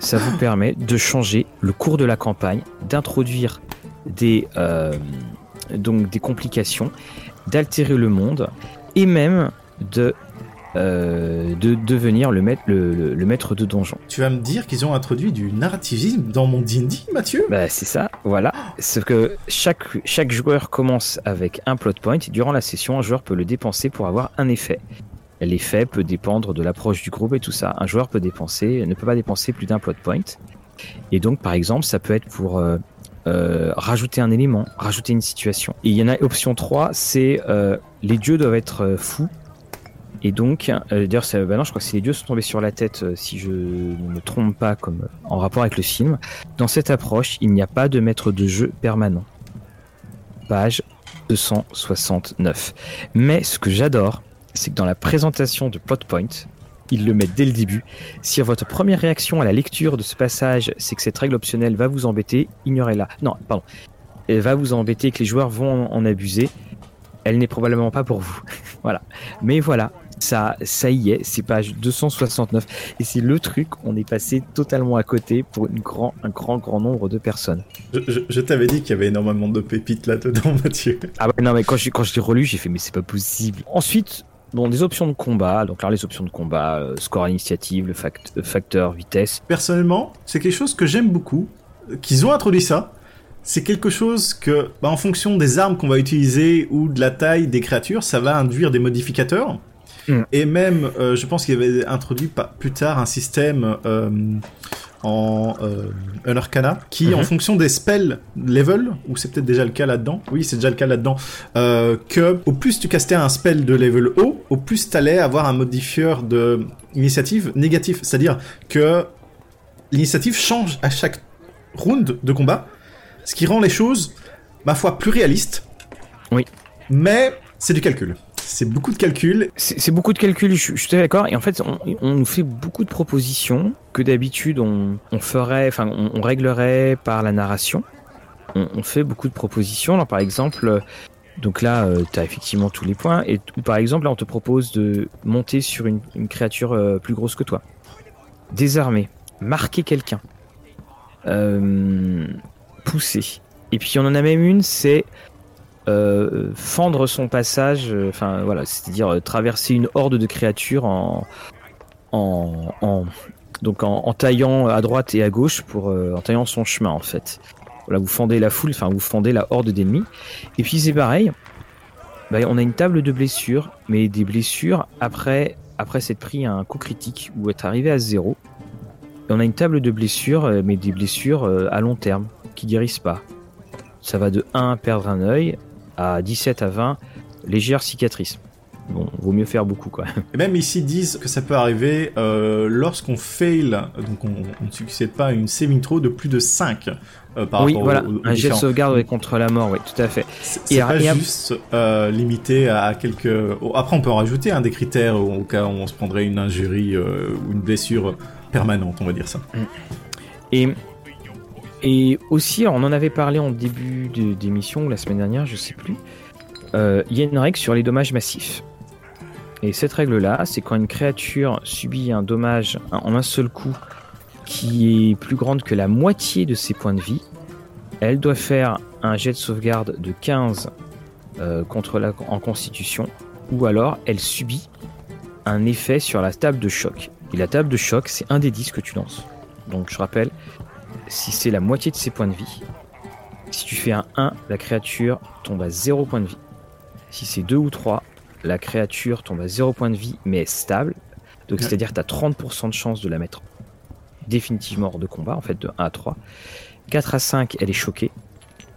Ça vous permet de changer le cours de la campagne, d'introduire des, euh, donc des complications, d'altérer le monde et même de euh, de devenir le maître, le, le, maître de donjon. Tu vas me dire qu'ils ont introduit du narrativisme dans mon D&D, Mathieu? Bah c'est ça, voilà. Que chaque, chaque joueur commence avec un plot point et durant la session, un joueur peut le dépenser pour avoir un effet. L'effet peut dépendre de l'approche du groupe et tout ça. Un joueur peut dépenser, ne peut pas dépenser plus d'un plot point. Et donc par exemple, ça peut être pour euh, euh, rajouter un élément, rajouter une situation. Et il y en a option 3, c'est euh, les dieux doivent être fous et donc, euh, d'ailleurs, bah non, je crois que les dieux sont tombés sur la tête, euh, si je ne me trompe pas, comme euh, en rapport avec le film. Dans cette approche, il n'y a pas de maître de jeu permanent. Page 269. Mais ce que j'adore, c'est que dans la présentation de Plotpoint, ils le mettent dès le début. Si votre première réaction à la lecture de ce passage, c'est que cette règle optionnelle va vous embêter, ignorez-la. Non, pardon. Elle va vous embêter que les joueurs vont en abuser. Elle n'est probablement pas pour vous. voilà. Mais voilà, ça, ça y est, c'est page 269. Et c'est le truc, on est passé totalement à côté pour une grand, un grand, grand nombre de personnes. Je, t'avais dit qu'il y avait énormément de pépites là-dedans, Mathieu. Ah ouais, non, mais quand je, quand je l'ai relu, j'ai fait, mais c'est pas possible. Ensuite, bon, des options de combat. Donc là, les options de combat, euh, score initiative, le euh, facteur vitesse. Personnellement, c'est quelque chose que j'aime beaucoup. Qu'ils ont introduit ça. C'est quelque chose que, bah, en fonction des armes qu'on va utiliser ou de la taille des créatures, ça va induire des modificateurs. Mm. Et même, euh, je pense qu'il avait introduit plus tard un système euh, en euh, qui, en mm-hmm. fonction des spells level, ou c'est peut-être déjà le cas là-dedans, oui, c'est déjà le cas là-dedans, que au plus tu castais un spell de level haut, au plus t'allais avoir un modifieur de initiative négatif. C'est-à-dire que l'initiative change à chaque round de combat, ce qui rend les choses, ma foi, plus réalistes. Oui. Mais c'est du calcul c'est beaucoup de calculs. C'est beaucoup de calculs, je, suis d'accord. Et en fait, on, nous fait beaucoup de propositions que d'habitude on, ferait, enfin, on, réglerait par la narration. On, fait beaucoup de propositions. Par exemple, donc là, euh, tu as effectivement tous les points. Et par exemple, on te propose de monter sur une, créature euh, plus grosse que toi, désarmer, marquer quelqu'un, euh, pousser. Et puis on en a même une, c'est euh, fendre son passage, euh, enfin voilà, c'est-à-dire euh, traverser une horde de créatures en, en, donc en, taillant à droite et à gauche pour en taillant son chemin en fait. Voilà, vous fendez la foule, enfin vous fendez la horde d'ennemis. Et puis c'est pareil, bah, on a une table de blessures, mais des blessures après après s'être pris un coup critique ou être arrivé à zéro. Et on a une table de blessures, mais des blessures à long terme qui guérissent pas. Ça va de 1 perdre un œil à 17 à 20, légère cicatrice. Bon, vaut mieux faire beaucoup quoi. Et même ici disent que ça peut arriver euh, lorsqu'on fail, donc on, ne succède pas à une saving throw de plus de 5 euh, par oui, voilà, un jet de sauvegarde contre la mort, oui, tout à fait. C'est pas juste euh, limité à quelques. Après, on peut en rajouter un des critères au cas où on se prendrait une injurie ou une blessure permanente, on va dire ça. Et et aussi, on en avait parlé en début d'émission ou la semaine dernière, je sais plus. Euh, il y a une règle sur les dommages massifs. Et cette règle-là, c'est quand une créature subit un dommage en un seul coup qui est plus grande que la moitié de ses points de vie, elle doit faire un jet de sauvegarde de 15 euh, contre la, en constitution, ou alors elle subit un effet sur la table de choc. Et la table de choc, c'est un des 10 que tu lances. Donc je rappelle, si c'est la moitié de ses points de vie. Si tu fais un 1, la créature tombe à 0 points de vie. Si c'est 2 ou 3, la créature tombe à 0 points de vie mais est stable. Donc c'est-à-dire que tu as 30% de chance de la mettre définitivement hors de combat, en fait de 1 à 3. 4 à 5, elle est choquée.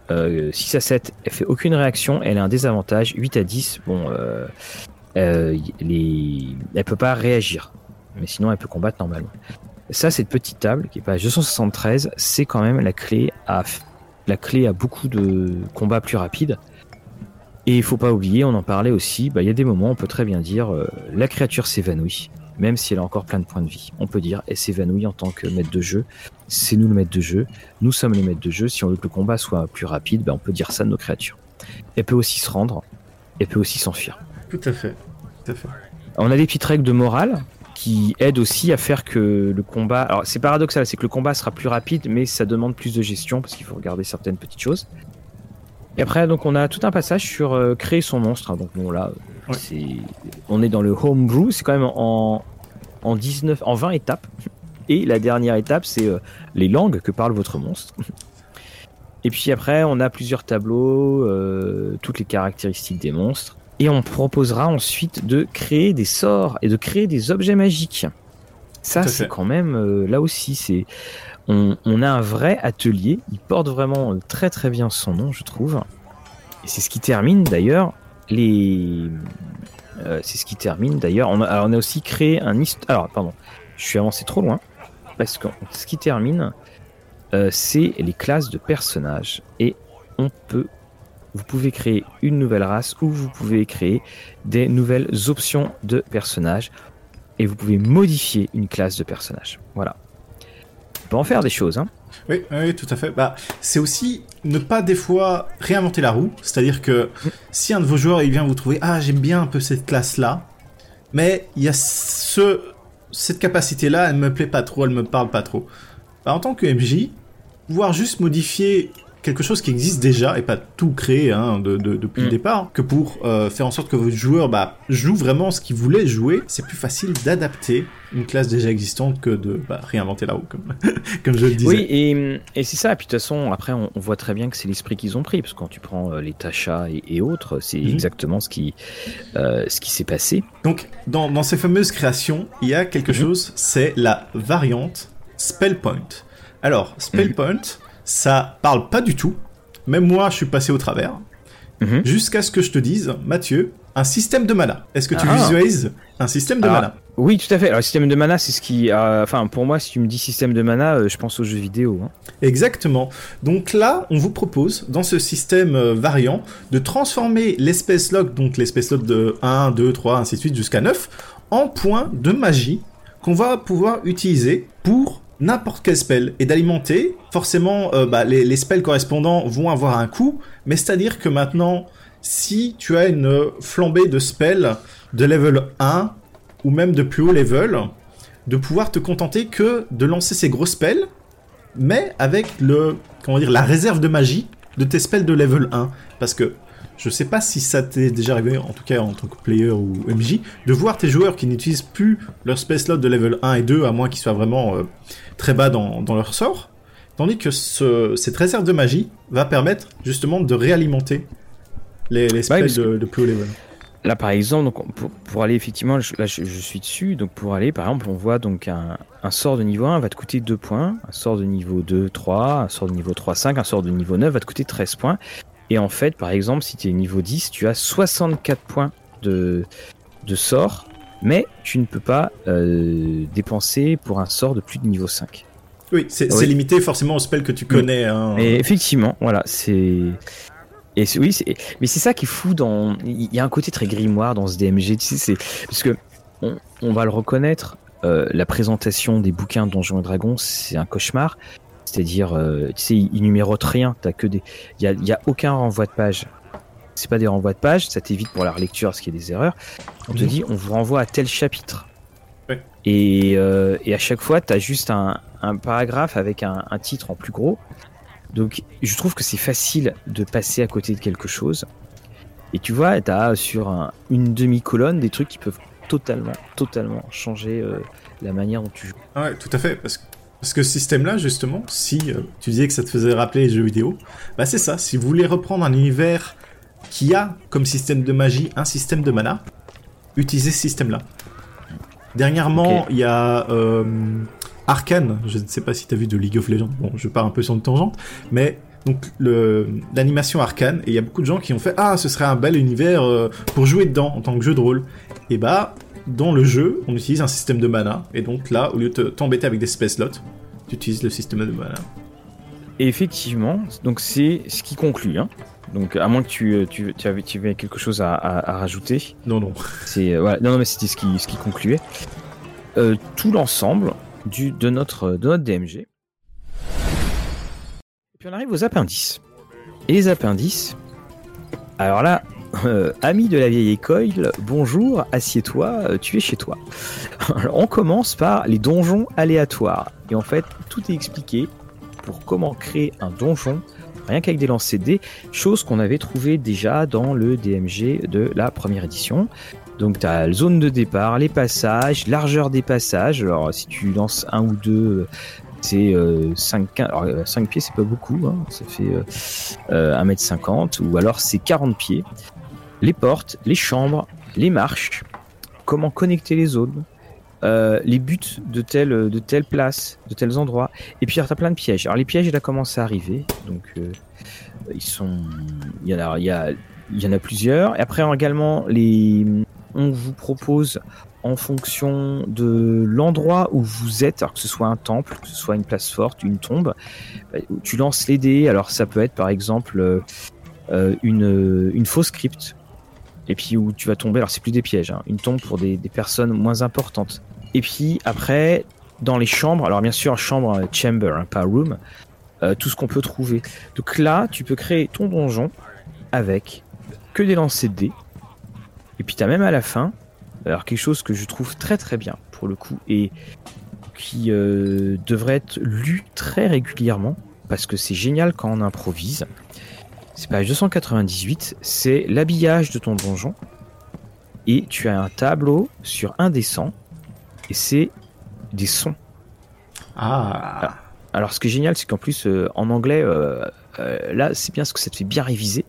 6 euh, à 7, elle fait aucune réaction, elle a un désavantage. 8 à 10, bon, euh, euh, les... elle peut pas réagir. Mais sinon, elle peut combattre normalement. Ça, cette petite table, qui est page 273, c'est quand même la clé à, la clé à beaucoup de combats plus rapides. Et il faut pas oublier, on en parlait aussi, bah, il y a des moments, on peut très bien dire, euh, la créature s'évanouit, même si elle a encore plein de points de vie. On peut dire, elle s'évanouit en tant que maître de jeu. C'est nous le maître de jeu. Nous sommes les maîtres de jeu. Si on veut que le combat soit plus rapide, bah, on peut dire ça de nos créatures. Elle peut aussi se rendre. Elle peut aussi s'enfuir. Tout à fait. Tout à fait. On a des petites règles de morale qui aide aussi à faire que le combat. Alors c'est paradoxal, c'est que le combat sera plus rapide, mais ça demande plus de gestion parce qu'il faut regarder certaines petites choses. Et après, donc, on a tout un passage sur euh, créer son monstre. hein. Donc, bon, là, Ouais. c'est, on est dans le homebrew. C'est quand même en, en 19, en 20 étapes. Et la dernière étape, c'est euh, les langues que parle votre monstre. Et puis après, on a plusieurs tableaux, euh, toutes les caractéristiques des monstres. Et on proposera ensuite de créer des sorts et de créer des objets magiques. Ça, c'est quand même, euh, là aussi, c'est, on, on a un vrai atelier. Il porte vraiment euh, très très bien son nom, je trouve. Et c'est ce qui termine d'ailleurs les. euh, c'est ce qui termine d'ailleurs. On a, alors on a aussi créé un hist- Alors, pardon, je suis avancé trop loin. Parce que ce qui termine, euh, c'est les classes de personnages. Et on peut. Vous pouvez créer une nouvelle race ou vous pouvez créer des nouvelles options de personnages. Et vous pouvez modifier une classe de personnage. Voilà. On peut en faire des choses, hein. Oui, oui, tout à fait. Bah, c'est aussi ne pas des fois réinventer la roue. C'est-à-dire que si un de vos joueurs il vient vous trouver, ah j'aime bien un peu cette classe-là, mais il y a ce, cette capacité-là, elle me plaît pas trop, elle me parle pas trop. Bah, en tant que MJ, pouvoir juste modifier quelque chose qui existe déjà et pas tout créer hein, de, de- depuis Mm. le départ, que pour euh, faire en sorte que votre joueur bah, joue vraiment ce qu'il voulait jouer, c'est plus facile d'adapter une classe déjà existante que de bah, réinventer la roue, comme, comme je le disais. Oui, et, et c'est ça. Et puis de toute façon, après, on, on voit très bien que c'est l'esprit qu'ils ont pris, parce que quand tu prends euh, les Tasha et, et autres, c'est Mhm. exactement ce qui, euh, ce qui s'est passé. Donc, dans, dans ces fameuses créations, il y a quelque Mhm. chose, c'est la variante Spell Point. Alors, Mhm. Point, ça parle pas du tout. Même moi, je suis passé au travers. Mhm. Jusqu'à ce que je te dise, Mathieu, un système de mana. Est-ce que tu Ah. visualises un système de Ah. mana? Oui, tout à fait. Alors, le système de mana, c'est ce qui. euh, Enfin, pour moi, si tu me dis système de mana, euh, je pense aux jeux vidéo. hein. Exactement. Donc là, on vous propose, dans ce système euh, variant, de transformer l'espèce log, donc l'espèce log de 1, 2, 3, ainsi de suite, jusqu'à 9, en points de magie qu'on va pouvoir utiliser pour n'importe quel spell et d'alimenter. Forcément, euh, bah, les, spells correspondants vont avoir un coût, mais c'est-à-dire que maintenant, si tu as une flambée de spells de level 1 ou même de plus haut level, de pouvoir te contenter que de lancer ces gros spells mais avec le comment dire la réserve de magie de tes spells de level 1 parce que je sais pas si ça t'est déjà arrivé en tout cas en tant que player ou MJ de voir tes joueurs qui n'utilisent plus leur spell slot de level 1 et 2 à moins qu'ils soient vraiment euh, très bas dans, dans leur sort tandis que ce- cette réserve de magie va permettre justement de réalimenter les, les spells que- de, de plus haut level Là, par exemple, donc, pour, pour aller effectivement, là, je, je suis dessus. Donc, pour aller, par exemple, on voit donc un, un sort de niveau 1 va te coûter 2 points, un sort de niveau 2, 3, un sort de niveau 3, 5, un sort de niveau 9 va te coûter 13 points. Et en fait, par exemple, si tu es niveau 10, tu as 64 points de, de sort, mais tu ne peux pas euh, dépenser pour un sort de plus de niveau 5. oui c'est Oui. limité forcément aux spells que tu connais hein. Et effectivement, voilà, c'est. Et oui, mais c'est ça qui est fou dans. Il y a un côté très grimoire dans ce DMG, tu sais, c'est parce que on, on va le reconnaître. euh, la présentation des bouquins Donjons et Dragons, c'est un cauchemar. C'est-à-dire, euh, tu sais, ils numérotent rien. T'as que des. Il y a, il y a aucun renvoi de page. C'est pas des renvois de page, ça t'évite pour la relecture qu'il y a des erreurs. On te dit, on vous renvoie à tel chapitre. Ouais. Et, euh, et à chaque fois, tu as juste un, un paragraphe avec un, un titre en plus gros. Donc, je trouve que c'est facile de passer à côté de quelque chose. Et tu vois, tu as sur un- une demi-colonne des trucs qui peuvent totalement, totalement changer euh, la manière dont tu joues. Ah Ouais, tout à fait. Parce que, parce que ce système-là, justement, si euh, tu disais que ça te faisait rappeler les jeux vidéo, bah c'est ça. Si vous voulez reprendre un univers qui a comme système de magie un système de mana, utilisez ce système-là. Dernièrement, il y a euh, Arkane. Je ne sais pas si tu as vu de League of Legends. Bon, je pars un peu sur une tangente, mais donc l'animation Arkane et il y a beaucoup de gens qui ont fait ah ce serait un bel univers euh, pour jouer dedans en tant que jeu de rôle. Et bah dans le jeu, on utilise un système de mana. Et donc là, au lieu de te- t'embêter avec des space slots, tu utilises le système de mana. Et effectivement, donc c'est ce qui conclut. Hein. Donc, à moins que tu, euh, tu, tu avais, tu avais quelque chose à, à- à rajouter. Non, non. C'est euh, voilà. non, non, mais c'était ce qui, ce qui concluait Euh, tout l'ensemble du de notre de notre DMG. Et puis on arrive aux appendices. Et les appendices. Alors là, euh, ami de la vieille école, bonjour, assieds-toi, euh, tu es chez toi. On commence par les donjons aléatoires. Et en fait, tout est expliqué pour comment créer un donjon rien qu'avec des lancers de dés, chose qu'on avait trouvé déjà dans le DMG de la première édition. Donc tu as la zone de départ, les passages, largeur des passages. Alors si tu lances un ou deux, c'est 5, alors, 5 pieds, c'est pas beaucoup, hein. ça fait euh, 1m50, ou alors c'est 40 pieds. Les portes, les chambres, les marches, comment connecter les zones, euh, les buts de telle, de telle place, de tels endroits. Et puis, il y a plein de pièges. Alors, les pièges, il a commencé à arriver. Donc, euh. Il y, en a, plusieurs. Et après, également, on vous propose, en fonction de l'endroit où vous êtes, que ce soit un temple, que ce soit une place forte, une tombe, euh, tu lances les dés. Alors, ça peut être, par exemple, une, une fausse crypte et puis où tu vas tomber, alors c'est plus des pièges, hein, une tombe pour des, personnes moins importantes. Et puis après, dans les chambres, alors bien sûr, chambre, euh, chamber, hein, pas room, euh, tout ce qu'on peut trouver. Donc là, tu peux créer ton donjon avec que des lancers de dés. Et puis tu as même à la fin, alors quelque chose que je trouve très très bien pour le coup, et qui euh, devrait être lu très régulièrement, parce que c'est génial quand on improvise. C'est page 298, c'est l'habillage de ton donjon. Et tu as un tableau sur un des et c'est des sons. Ah. Alors, ce qui est génial, c'est qu'en plus, euh, en anglais, euh, euh, là, c'est bien ce que ça te fait bien réviser.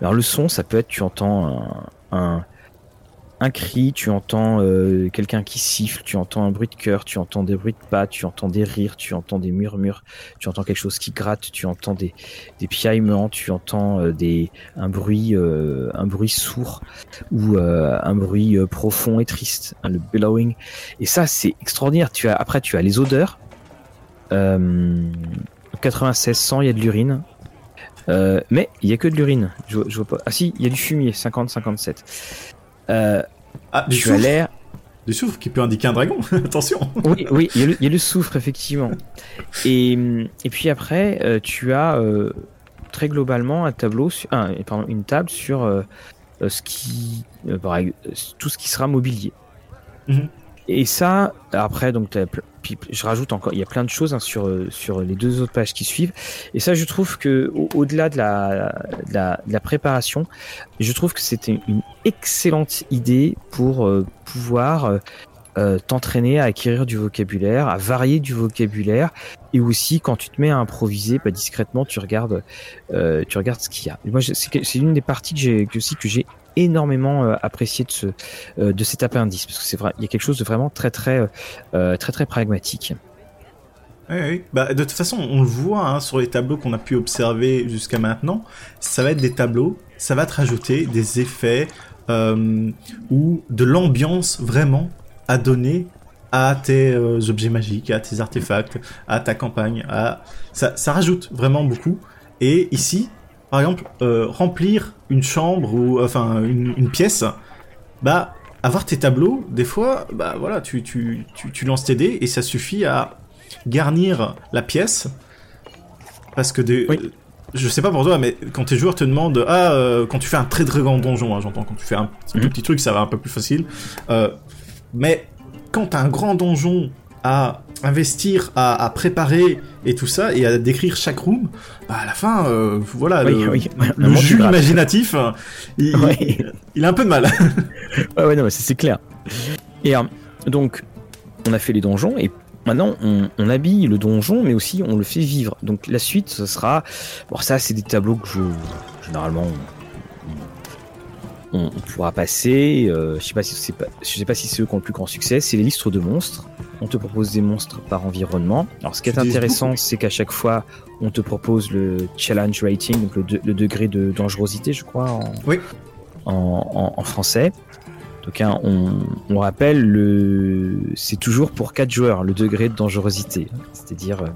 Alors, le son, ça peut être, tu entends un, un, un cri, tu entends euh, quelqu'un qui siffle, tu entends un bruit de cœur, tu entends des bruits de pas, tu entends des rires, tu entends des murmures, tu entends quelque chose qui gratte, tu entends des, des piaillements, tu entends euh, des, un bruit, euh, un bruit sourd ou un bruit profond et triste, hein, le bellowing. Et ça, c'est extraordinaire. Tu as, après, tu as les odeurs. 96, 100, il y a de l'urine. mais il y a que de l'urine. Ah si, il y a du fumier, 50, 57. Euh, ah, du tu as l'air. Du soufre qui peut indiquer un dragon, attention. Oui, oui, il y, a le, il y, a le soufre effectivement. Et, et puis après, euh, tu as euh, très globalement un tableau, ah, pardon, une table sur ce qui, pareil, tout ce qui sera mobilier. Mm -hmm. Et ça, après, donc, puis je rajoute encore, il y a plein de choses hein, sur sur les deux autres pages qui suivent. Et ça, je trouve que au-delà de, la, la, préparation, je trouve que c'était une excellente idée pour euh, pouvoir euh, t'entraîner à acquérir du vocabulaire, à varier du vocabulaire, et aussi quand tu te mets à improviser, bah, discrètement, tu regardes, euh, tu regardes ce qu'il y a. Moi, c'est une des parties que j'ai aussi que j'ai énormément euh, apprécié de ce euh, de cet appendice parce que c'est vrai, il y a quelque chose de vraiment très très euh, très très pragmatique. Oui, oui. Bah, de toute façon, on le voit hein, sur les tableaux qu'on a pu observer jusqu'à maintenant. Ça va être des tableaux, ça va te rajouter des effets ou de l'ambiance vraiment à donner à tes objets magiques, à tes artefacts, à ta campagne. À... Ça, ça rajoute vraiment beaucoup. Et ici, par exemple, euh, remplir une chambre ou enfin une, une, pièce, bah avoir tes tableaux, des fois, bah voilà, tu, tu, tu, tu lances tes dés et ça suffit à garnir la pièce. Parce que des, oui. je sais pas pour toi, mais quand tes joueurs te demandent, ah, euh, quand tu fais un très très grand donjon, hein, j'entends, quand tu fais un petit, Mhm. petit truc, ça va un peu plus facile. Euh, mais quand t'as un grand donjon à investir, à, à, préparer et tout ça, et à décrire chaque room, bah à la fin, euh, voilà, Oui, le, oui. le jus imaginatif, il, Ouais. il, il a un peu de mal. Ouais, ouais, non, c'est c'est clair. Et euh, donc, on a fait les donjons et maintenant on, on habille le donjon, mais aussi on le fait vivre. Donc la suite, ce sera. Bon, ça, c'est des tableaux que je généralement on, on pourra passer. Euh, je sais pas si c'est pas, je sais pas si c'est eux qui ont le plus grand succès. C'est les listes de monstres. On te propose des monstres par environnement. Alors, ce qui est intéressant, c'est qu'à chaque fois, on te propose le challenge rating, donc le, de- le degré de dangerosité, je crois, en, Oui. en, en- en français. Donc, hein, on, on rappelle, le, c'est toujours pour 4 joueurs, le degré de dangerosité. C'est-à-dire, euh,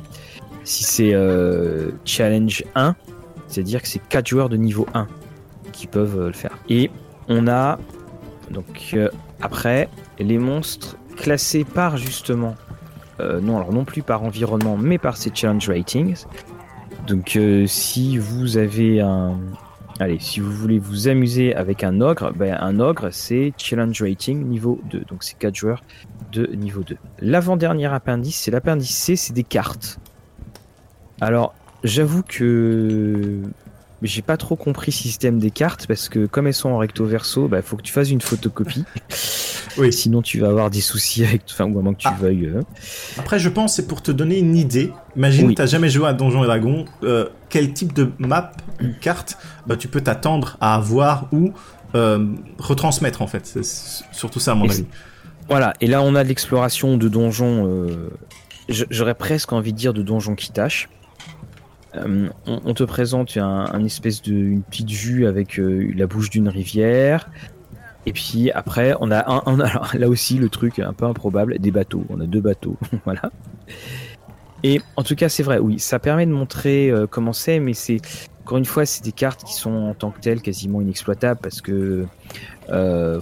si c'est euh, challenge 1, c'est-à-dire que c'est 4 joueurs de niveau 1 qui peuvent euh, le faire. Et on a, donc, euh, après, les monstres classés par justement, euh, non, alors non plus par environnement, mais par ces challenge ratings. Donc, euh, si vous avez un, Allez, si vous voulez vous amuser avec un ogre, ben un ogre c'est challenge rating niveau 2, donc c'est 4 joueurs de niveau 2. L'avant-dernier appendice, c'est l'appendice C, c'est des cartes. Alors, j'avoue que j'ai pas trop compris le système des cartes parce que comme elles sont en recto verso, bah faut que tu fasses une photocopie. oui. Sinon tu vas avoir des soucis avec, enfin ou à moins que tu ah. veuilles. Euh. Après je pense c'est pour te donner une idée. Imagine tu t'as jamais joué à Donjons et Dragons, euh, quel type de map, carte, bah tu peux t'attendre à avoir ou euh, retransmettre en fait. C'est surtout ça à mon avis. Voilà. Et là on a de l'exploration de donjons. J'aurais presque envie de dire de donjons qui tâchent euh, on, te présente un, espèce de une petite vue avec euh, la bouche d'une rivière. Et puis après, on a un, là aussi le truc un peu improbable, des bateaux. On a deux bateaux, voilà. Et en tout cas, c'est vrai, oui, ça permet de montrer euh, comment c'est, mais c'est encore une fois, c'est des cartes qui sont en tant que telles quasiment inexploitables parce que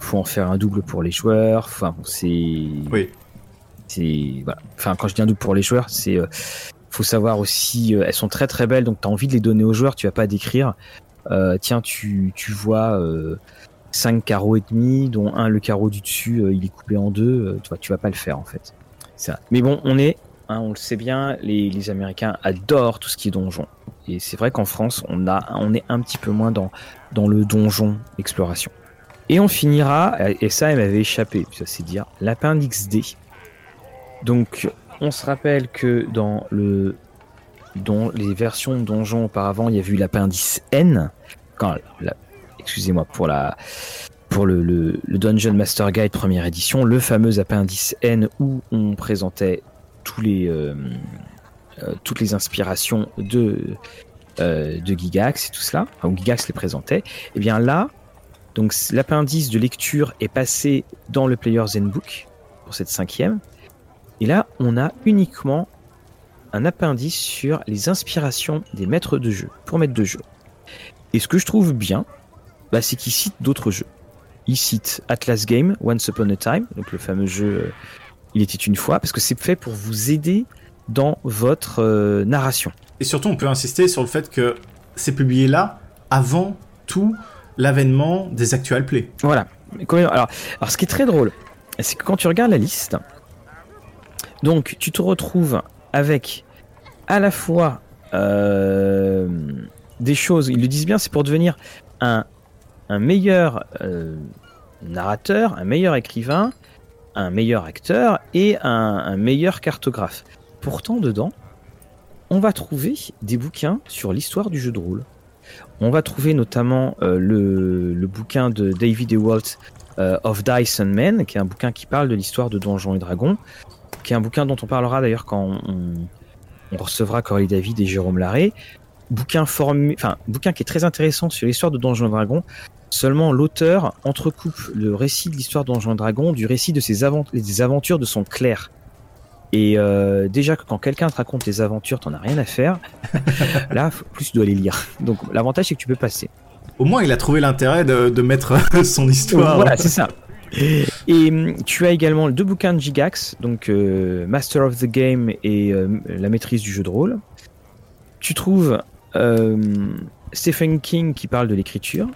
faut en faire un double pour les joueurs. Enfin, c'est. Oui. C'est voilà. Enfin, quand je dis un double pour les joueurs, c'est faut savoir aussi, euh, elles sont très très belles, donc tu as envie de les donner aux joueurs, tu vas pas décrire. Euh, tiens, tu, tu vois 5 euh, carreaux et demi, dont un, le carreau du dessus, il est coupé en deux, tu, tu vas pas le faire en fait. Ça. Mais bon, on est, hein, on le sait bien, les, les, Américains adorent tout ce qui est donjon. Et c'est vrai qu'en France, on, a, on est un petit peu moins dans, dans le donjon exploration. Et on finira, et ça, elle m'avait échappé, ça c'est dire, l'appendice D. Donc, on se rappelle que dans le dans les versions de donjon auparavant, il y a eu l'appendice N. Excusez-moi pour le, Dungeon Master Guide première édition, le fameux appendice N où on présentait euh, euh, toutes les inspirations de euh, de Gigax et tout cela, enfin, Gigax les présentait. Et eh bien là, donc l'appendice de lecture est passé dans le Player's Handbook pour cette cinquième. Et là, on a uniquement un appendice sur les inspirations des maîtres de jeu, pour maîtres de jeu. Et ce que je trouve bien, bah, c'est qu'il cite d'autres jeux. Il cite Atlas Game, Once Upon a Time, donc le fameux jeu euh, Il était une fois, parce que c'est fait pour vous aider dans votre euh, narration. Et surtout, on peut insister sur le fait que c'est publié là avant tout l'avènement des actual plays. Voilà. Alors, alors, ce qui est très drôle, c'est que quand tu regardes la liste, donc tu te retrouves avec à la fois euh, des choses, ils le disent bien, c'est pour devenir un, meilleur euh, narrateur, un meilleur écrivain, un meilleur acteur et un, meilleur cartographe. Pourtant, dedans, on va trouver des bouquins sur l'histoire du jeu de rôle. On va trouver notamment euh, le, bouquin de David Ewalt of Dice and Men, qui est un bouquin qui parle de l'histoire de Donjons et Dragons qui est un bouquin dont on parlera d'ailleurs quand on, recevra Coralie David et Jérôme Larré. Bouquin, enfin, bouquin qui est très intéressant sur l'histoire de Donjons et Dragons. Seulement, l'auteur entrecoupe le récit de l'histoire de Donjons et Dragons du récit de ses des aventures de son clerc. Et euh, déjà que quand quelqu'un te raconte tes aventures, t'en as rien à faire. Là, plus tu dois les lire. Donc l'avantage c'est que tu peux passer. Au moins, il a trouvé l'intérêt de, mettre son histoire. Voilà, c'est ça. Et hum, tu as également deux bouquins de Gigax, donc euh, Master of the Game et euh, La maîtrise du jeu de rôle. Tu trouves euh, Stephen King qui parle de l'écriture.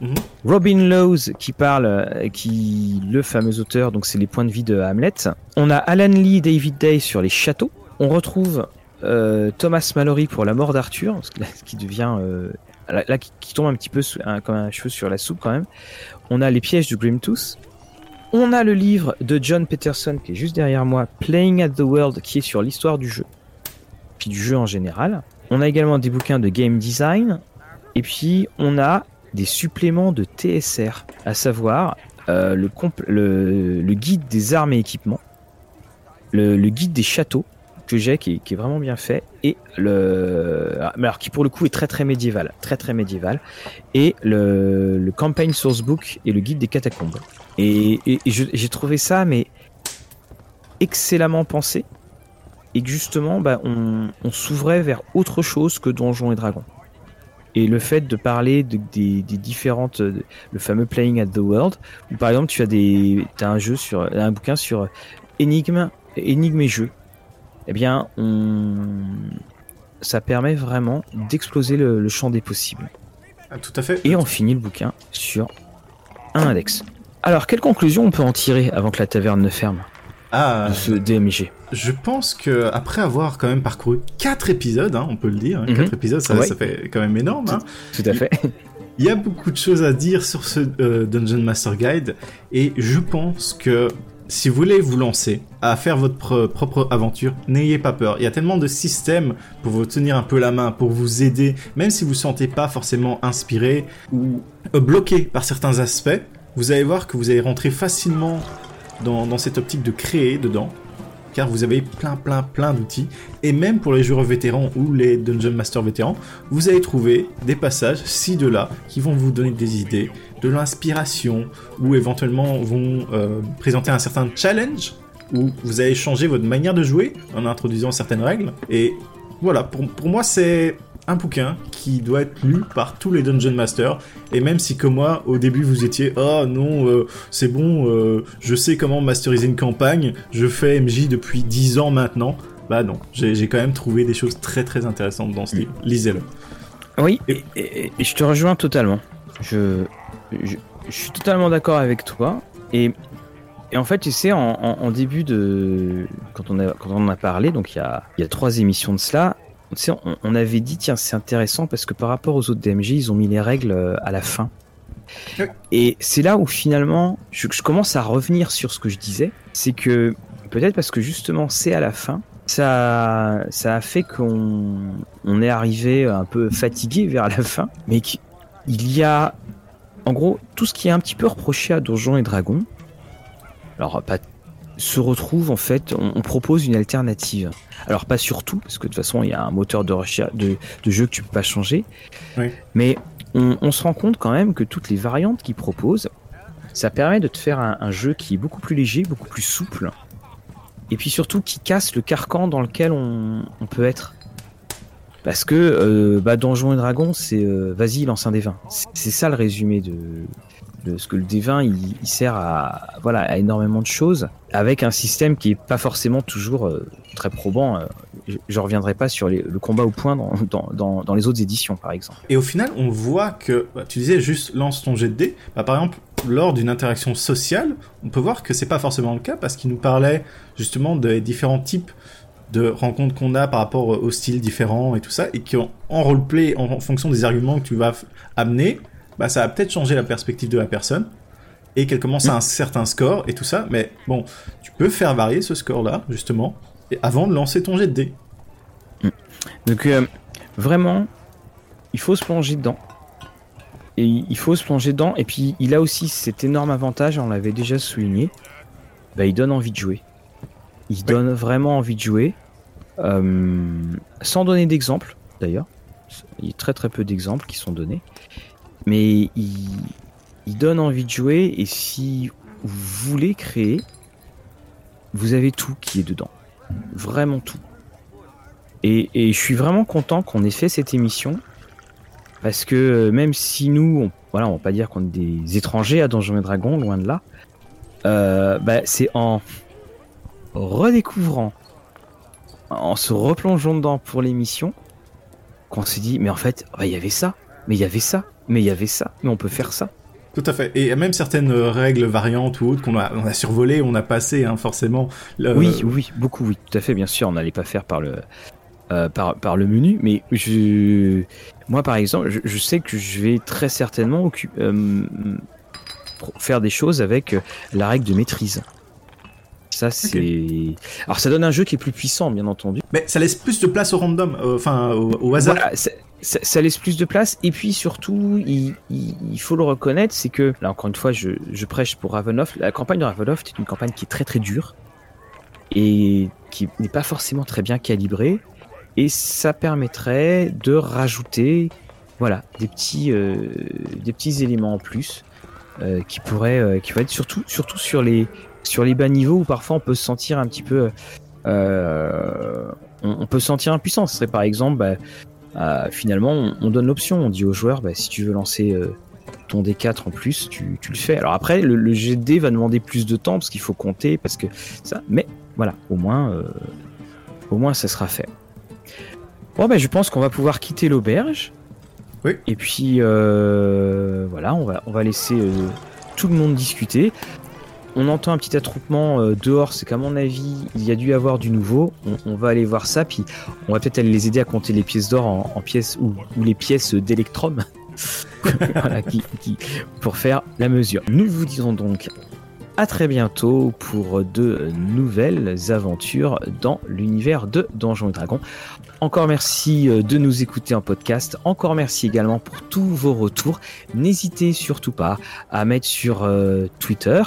Mhm. Robin Lowes qui parle, qui le fameux auteur, donc c'est les points de vie de Hamlet. On a Alan Lee, David Day sur les châteaux. On retrouve Thomas Mallory pour la mort d'Arthur, ce qui devient là, qui, tombe un petit peu comme un cheveu sur la soupe quand même. On a les pièges de Grimtooth. On a le livre de John Peterson qui est juste derrière moi, Playing at the World, qui est sur l'histoire du jeu, puis du jeu en général. On a également des bouquins de game design, et puis on a des suppléments de TSR, à savoir euh, le, guide des armes et équipements, le, guide des châteaux que j'ai qui, est vraiment bien fait et le alors qui pour le coup est très très médiéval très très médiéval et le, le campaign sourcebook et le guide des catacombes et, j'ai trouvé ça, mais excellemment pensé. Et que justement, bah, on, s'ouvrait vers autre chose que Donjons et Dragons. Et le fait de parler de, des, différentes, le fameux Playing at the World, où par exemple tu as des, as un jeu sur, un bouquin sur énigme, énigme et jeu. Eh bien, on, ça permet vraiment d'exploser le, le, champ des possibles. Ah, tout à fait. Et on finit le bouquin sur un index. Alors, quelle conclusion on peut en tirer avant que la taverne ne ferme? Ah, de ce DMG. je pense que après avoir quand même parcouru quatre épisodes, hein, on peut le dire, hein, Mhm. quatre épisodes, ça, Ouais. ça fait quand même énorme. hein. Tout à fait. Il y a beaucoup de choses à dire sur ce euh, Dungeon Master Guide et je pense que si vous voulez vous lancer à faire votre pro- propre aventure, n'ayez pas peur. Il y a tellement de systèmes pour vous tenir un peu la main, pour vous aider, même si vous ne sentez pas forcément inspiré ou bloqué par certains aspects, vous allez voir que vous allez rentrer facilement dans, cette optique de créer dedans. Car vous avez plein, plein, plein d'outils. Et même pour les joueurs vétérans ou les Dungeon Master vétérans, vous allez trouver des passages ci de là qui vont vous donner des idées, de l'inspiration, ou éventuellement vont euh, présenter un certain challenge où vous allez changer votre manière de jouer en introduisant certaines règles. Et voilà, pour, pour moi c'est un bouquin qui doit être lu par tous les Dungeon Masters. Et même si comme moi, au début vous étiez oh non, euh, c'est bon, euh, je sais comment masteriser une campagne, je fais MJ depuis 10 ans maintenant. Bah non, j'ai quand même trouvé des choses très très intéressantes dans ce livre. Lisez-le. Oui, et, et- et je te rejoins totalement. Je, je, je suis totalement d'accord avec toi. Et, et en fait, tu sais, en, en- en début de. Quand on, a, quand on en a parlé, donc il y a, il y a trois émissions de cela, sais, on, on avait dit, tiens, c'est intéressant parce que par rapport aux autres DMG, ils ont mis les règles euh, à la fin. Oui. Et c'est là où finalement, je, je commence à revenir sur ce que je disais. C'est que peut-être parce que justement, c'est à la fin. Ça, ça a fait qu'on on est arrivé un peu fatigué vers la fin, mais qu'il y a, en gros, tout ce qui est un petit peu reproché à Donjons et Dragons. Alors, pas se retrouve en fait, on, on propose une alternative. Alors pas sur tout, parce que de toute façon il y a un moteur de recherche de, de jeu que tu peux pas changer. Oui. Mais on, on se rend compte quand même que toutes les variantes qu'ils proposent, ça permet de te faire un, un jeu qui est beaucoup plus léger, beaucoup plus souple, et puis surtout qui casse le carcan dans lequel on, on peut être. Parce que euh, bah, Donjons et Dragons, c'est euh, vas-y lance un des 20. C'est c'est ça le résumé de, de ce que le D20 il, sert à voilà à énormément de choses avec un système qui est pas forcément toujours euh, très probant. euh, je, je reviendrai pas sur le combat au point dans, dans, dans, les autres éditions par exemple. Et au final, on voit que, bah, tu disais juste lance ton jet de dés. Bah, par exemple, lors d'une interaction sociale, on peut voir que c'est pas forcément le cas parce qu'il nous parlait justement des différents types de rencontres qu'on a par rapport aux styles différents et tout ça, et qu'en en roleplay, en, fonction des arguments que tu vas amener, bah, ça va peut-être changer la perspective de la personne et qu'elle commence à un certain score et tout ça. Mais bon, tu peux faire varier ce score-là, justement, et avant de lancer ton jet de dés. Donc euh, vraiment, il faut se plonger dedans. Et il faut se plonger dedans. Et puis il a aussi cet énorme avantage, on l'avait déjà souligné. Bah, il donne envie de jouer. Il donne vraiment envie de jouer. Euh, sans donner d'exemple, d'ailleurs. Il y a très très peu d'exemples qui sont donnés. Mais il, donne envie de jouer. Et si vous voulez créer, vous avez tout qui est dedans. Vraiment tout. Et, je suis vraiment content qu'on ait fait cette émission. Parce que euh, même si nous, on, voilà, va pas dire qu'on est des étrangers à Donjons et Dragons, loin de là, euh, bah, c'est en redécouvrant, en se replongeant dedans pour l'émission, qu'on s'est dit, mais en fait, il y avait ça, mais il y avait ça, mais il y avait ça, mais on peut faire ça. Tout à fait. Et même certaines euh, règles variantes ou autres qu'on a, on a survolées, on a passé, hein, forcément. Le- Oui, oui, beaucoup, oui, tout à fait, bien sûr, on n'allait pas faire par le, euh, par, par le menu, mais je, moi par exemple, je, je sais que je vais très certainement euh, faire des choses avec euh, la règle de maîtrise. Ça, c'est. Alors, ça donne un jeu qui est plus puissant, bien entendu. Mais ça laisse plus de place au random, euh, enfin au, au hasard. Voilà, ça, laisse plus de place. Et puis surtout, il, faut le reconnaître, c'est que, là encore une fois, je, prêche pour Ravenloft. La campagne de Ravenloft est une campagne qui est très très dure et qui n'est pas forcément très bien calibrée. Et ça permettrait de rajouter, voilà, des petits, euh, des petits éléments en plus euh, qui pourraient, euh, qui être surtout, surtout sur les, sur les bas niveaux où parfois on peut se sentir un petit peu, on, on peut se sentir impuissant. Ce serait par exemple, bah, euh, finalement, on, on donne l'option. On dit aux joueurs, bah, si tu veux lancer euh, ton D4 en plus, tu, tu le fais. Alors après, le, dés va demander plus de temps parce qu'il faut compter, parce que ça. Mais voilà, au moins, euh, au moins, ça sera fait. Bon, ben, je pense qu'on va pouvoir quitter l'auberge. Oui. Et puis, voilà, on va, on va laisser tout le monde discuter. On entend un petit attroupement euh, dehors, c'est qu'à mon avis, il y a dû avoir du nouveau. On, va aller voir ça, puis on va peut-être aller les aider à compter les pièces d'or en, pièces ou, les pièces d'électrum. pour faire la mesure. Nous vous disons donc à très bientôt pour de nouvelles aventures dans l'univers de Donjons et Dragons. Encore merci euh, de nous écouter en podcast. Encore merci également pour tous vos retours. N'hésitez surtout pas à mettre sur euh, Twitter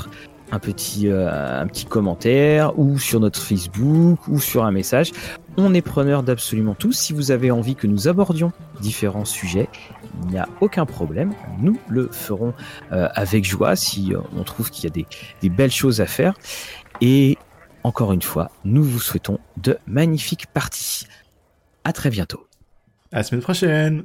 un petit, euh, un petit commentaire ou sur notre Facebook ou sur un message. On est preneur d'absolument tout. Si vous avez envie que nous abordions différents sujets, il n'y a aucun problème. Nous le ferons avec joie si on trouve qu'il y a des, des belles choses à faire. Et encore une fois, nous vous souhaitons de magnifiques parties. À très bientôt. À la semaine prochaine.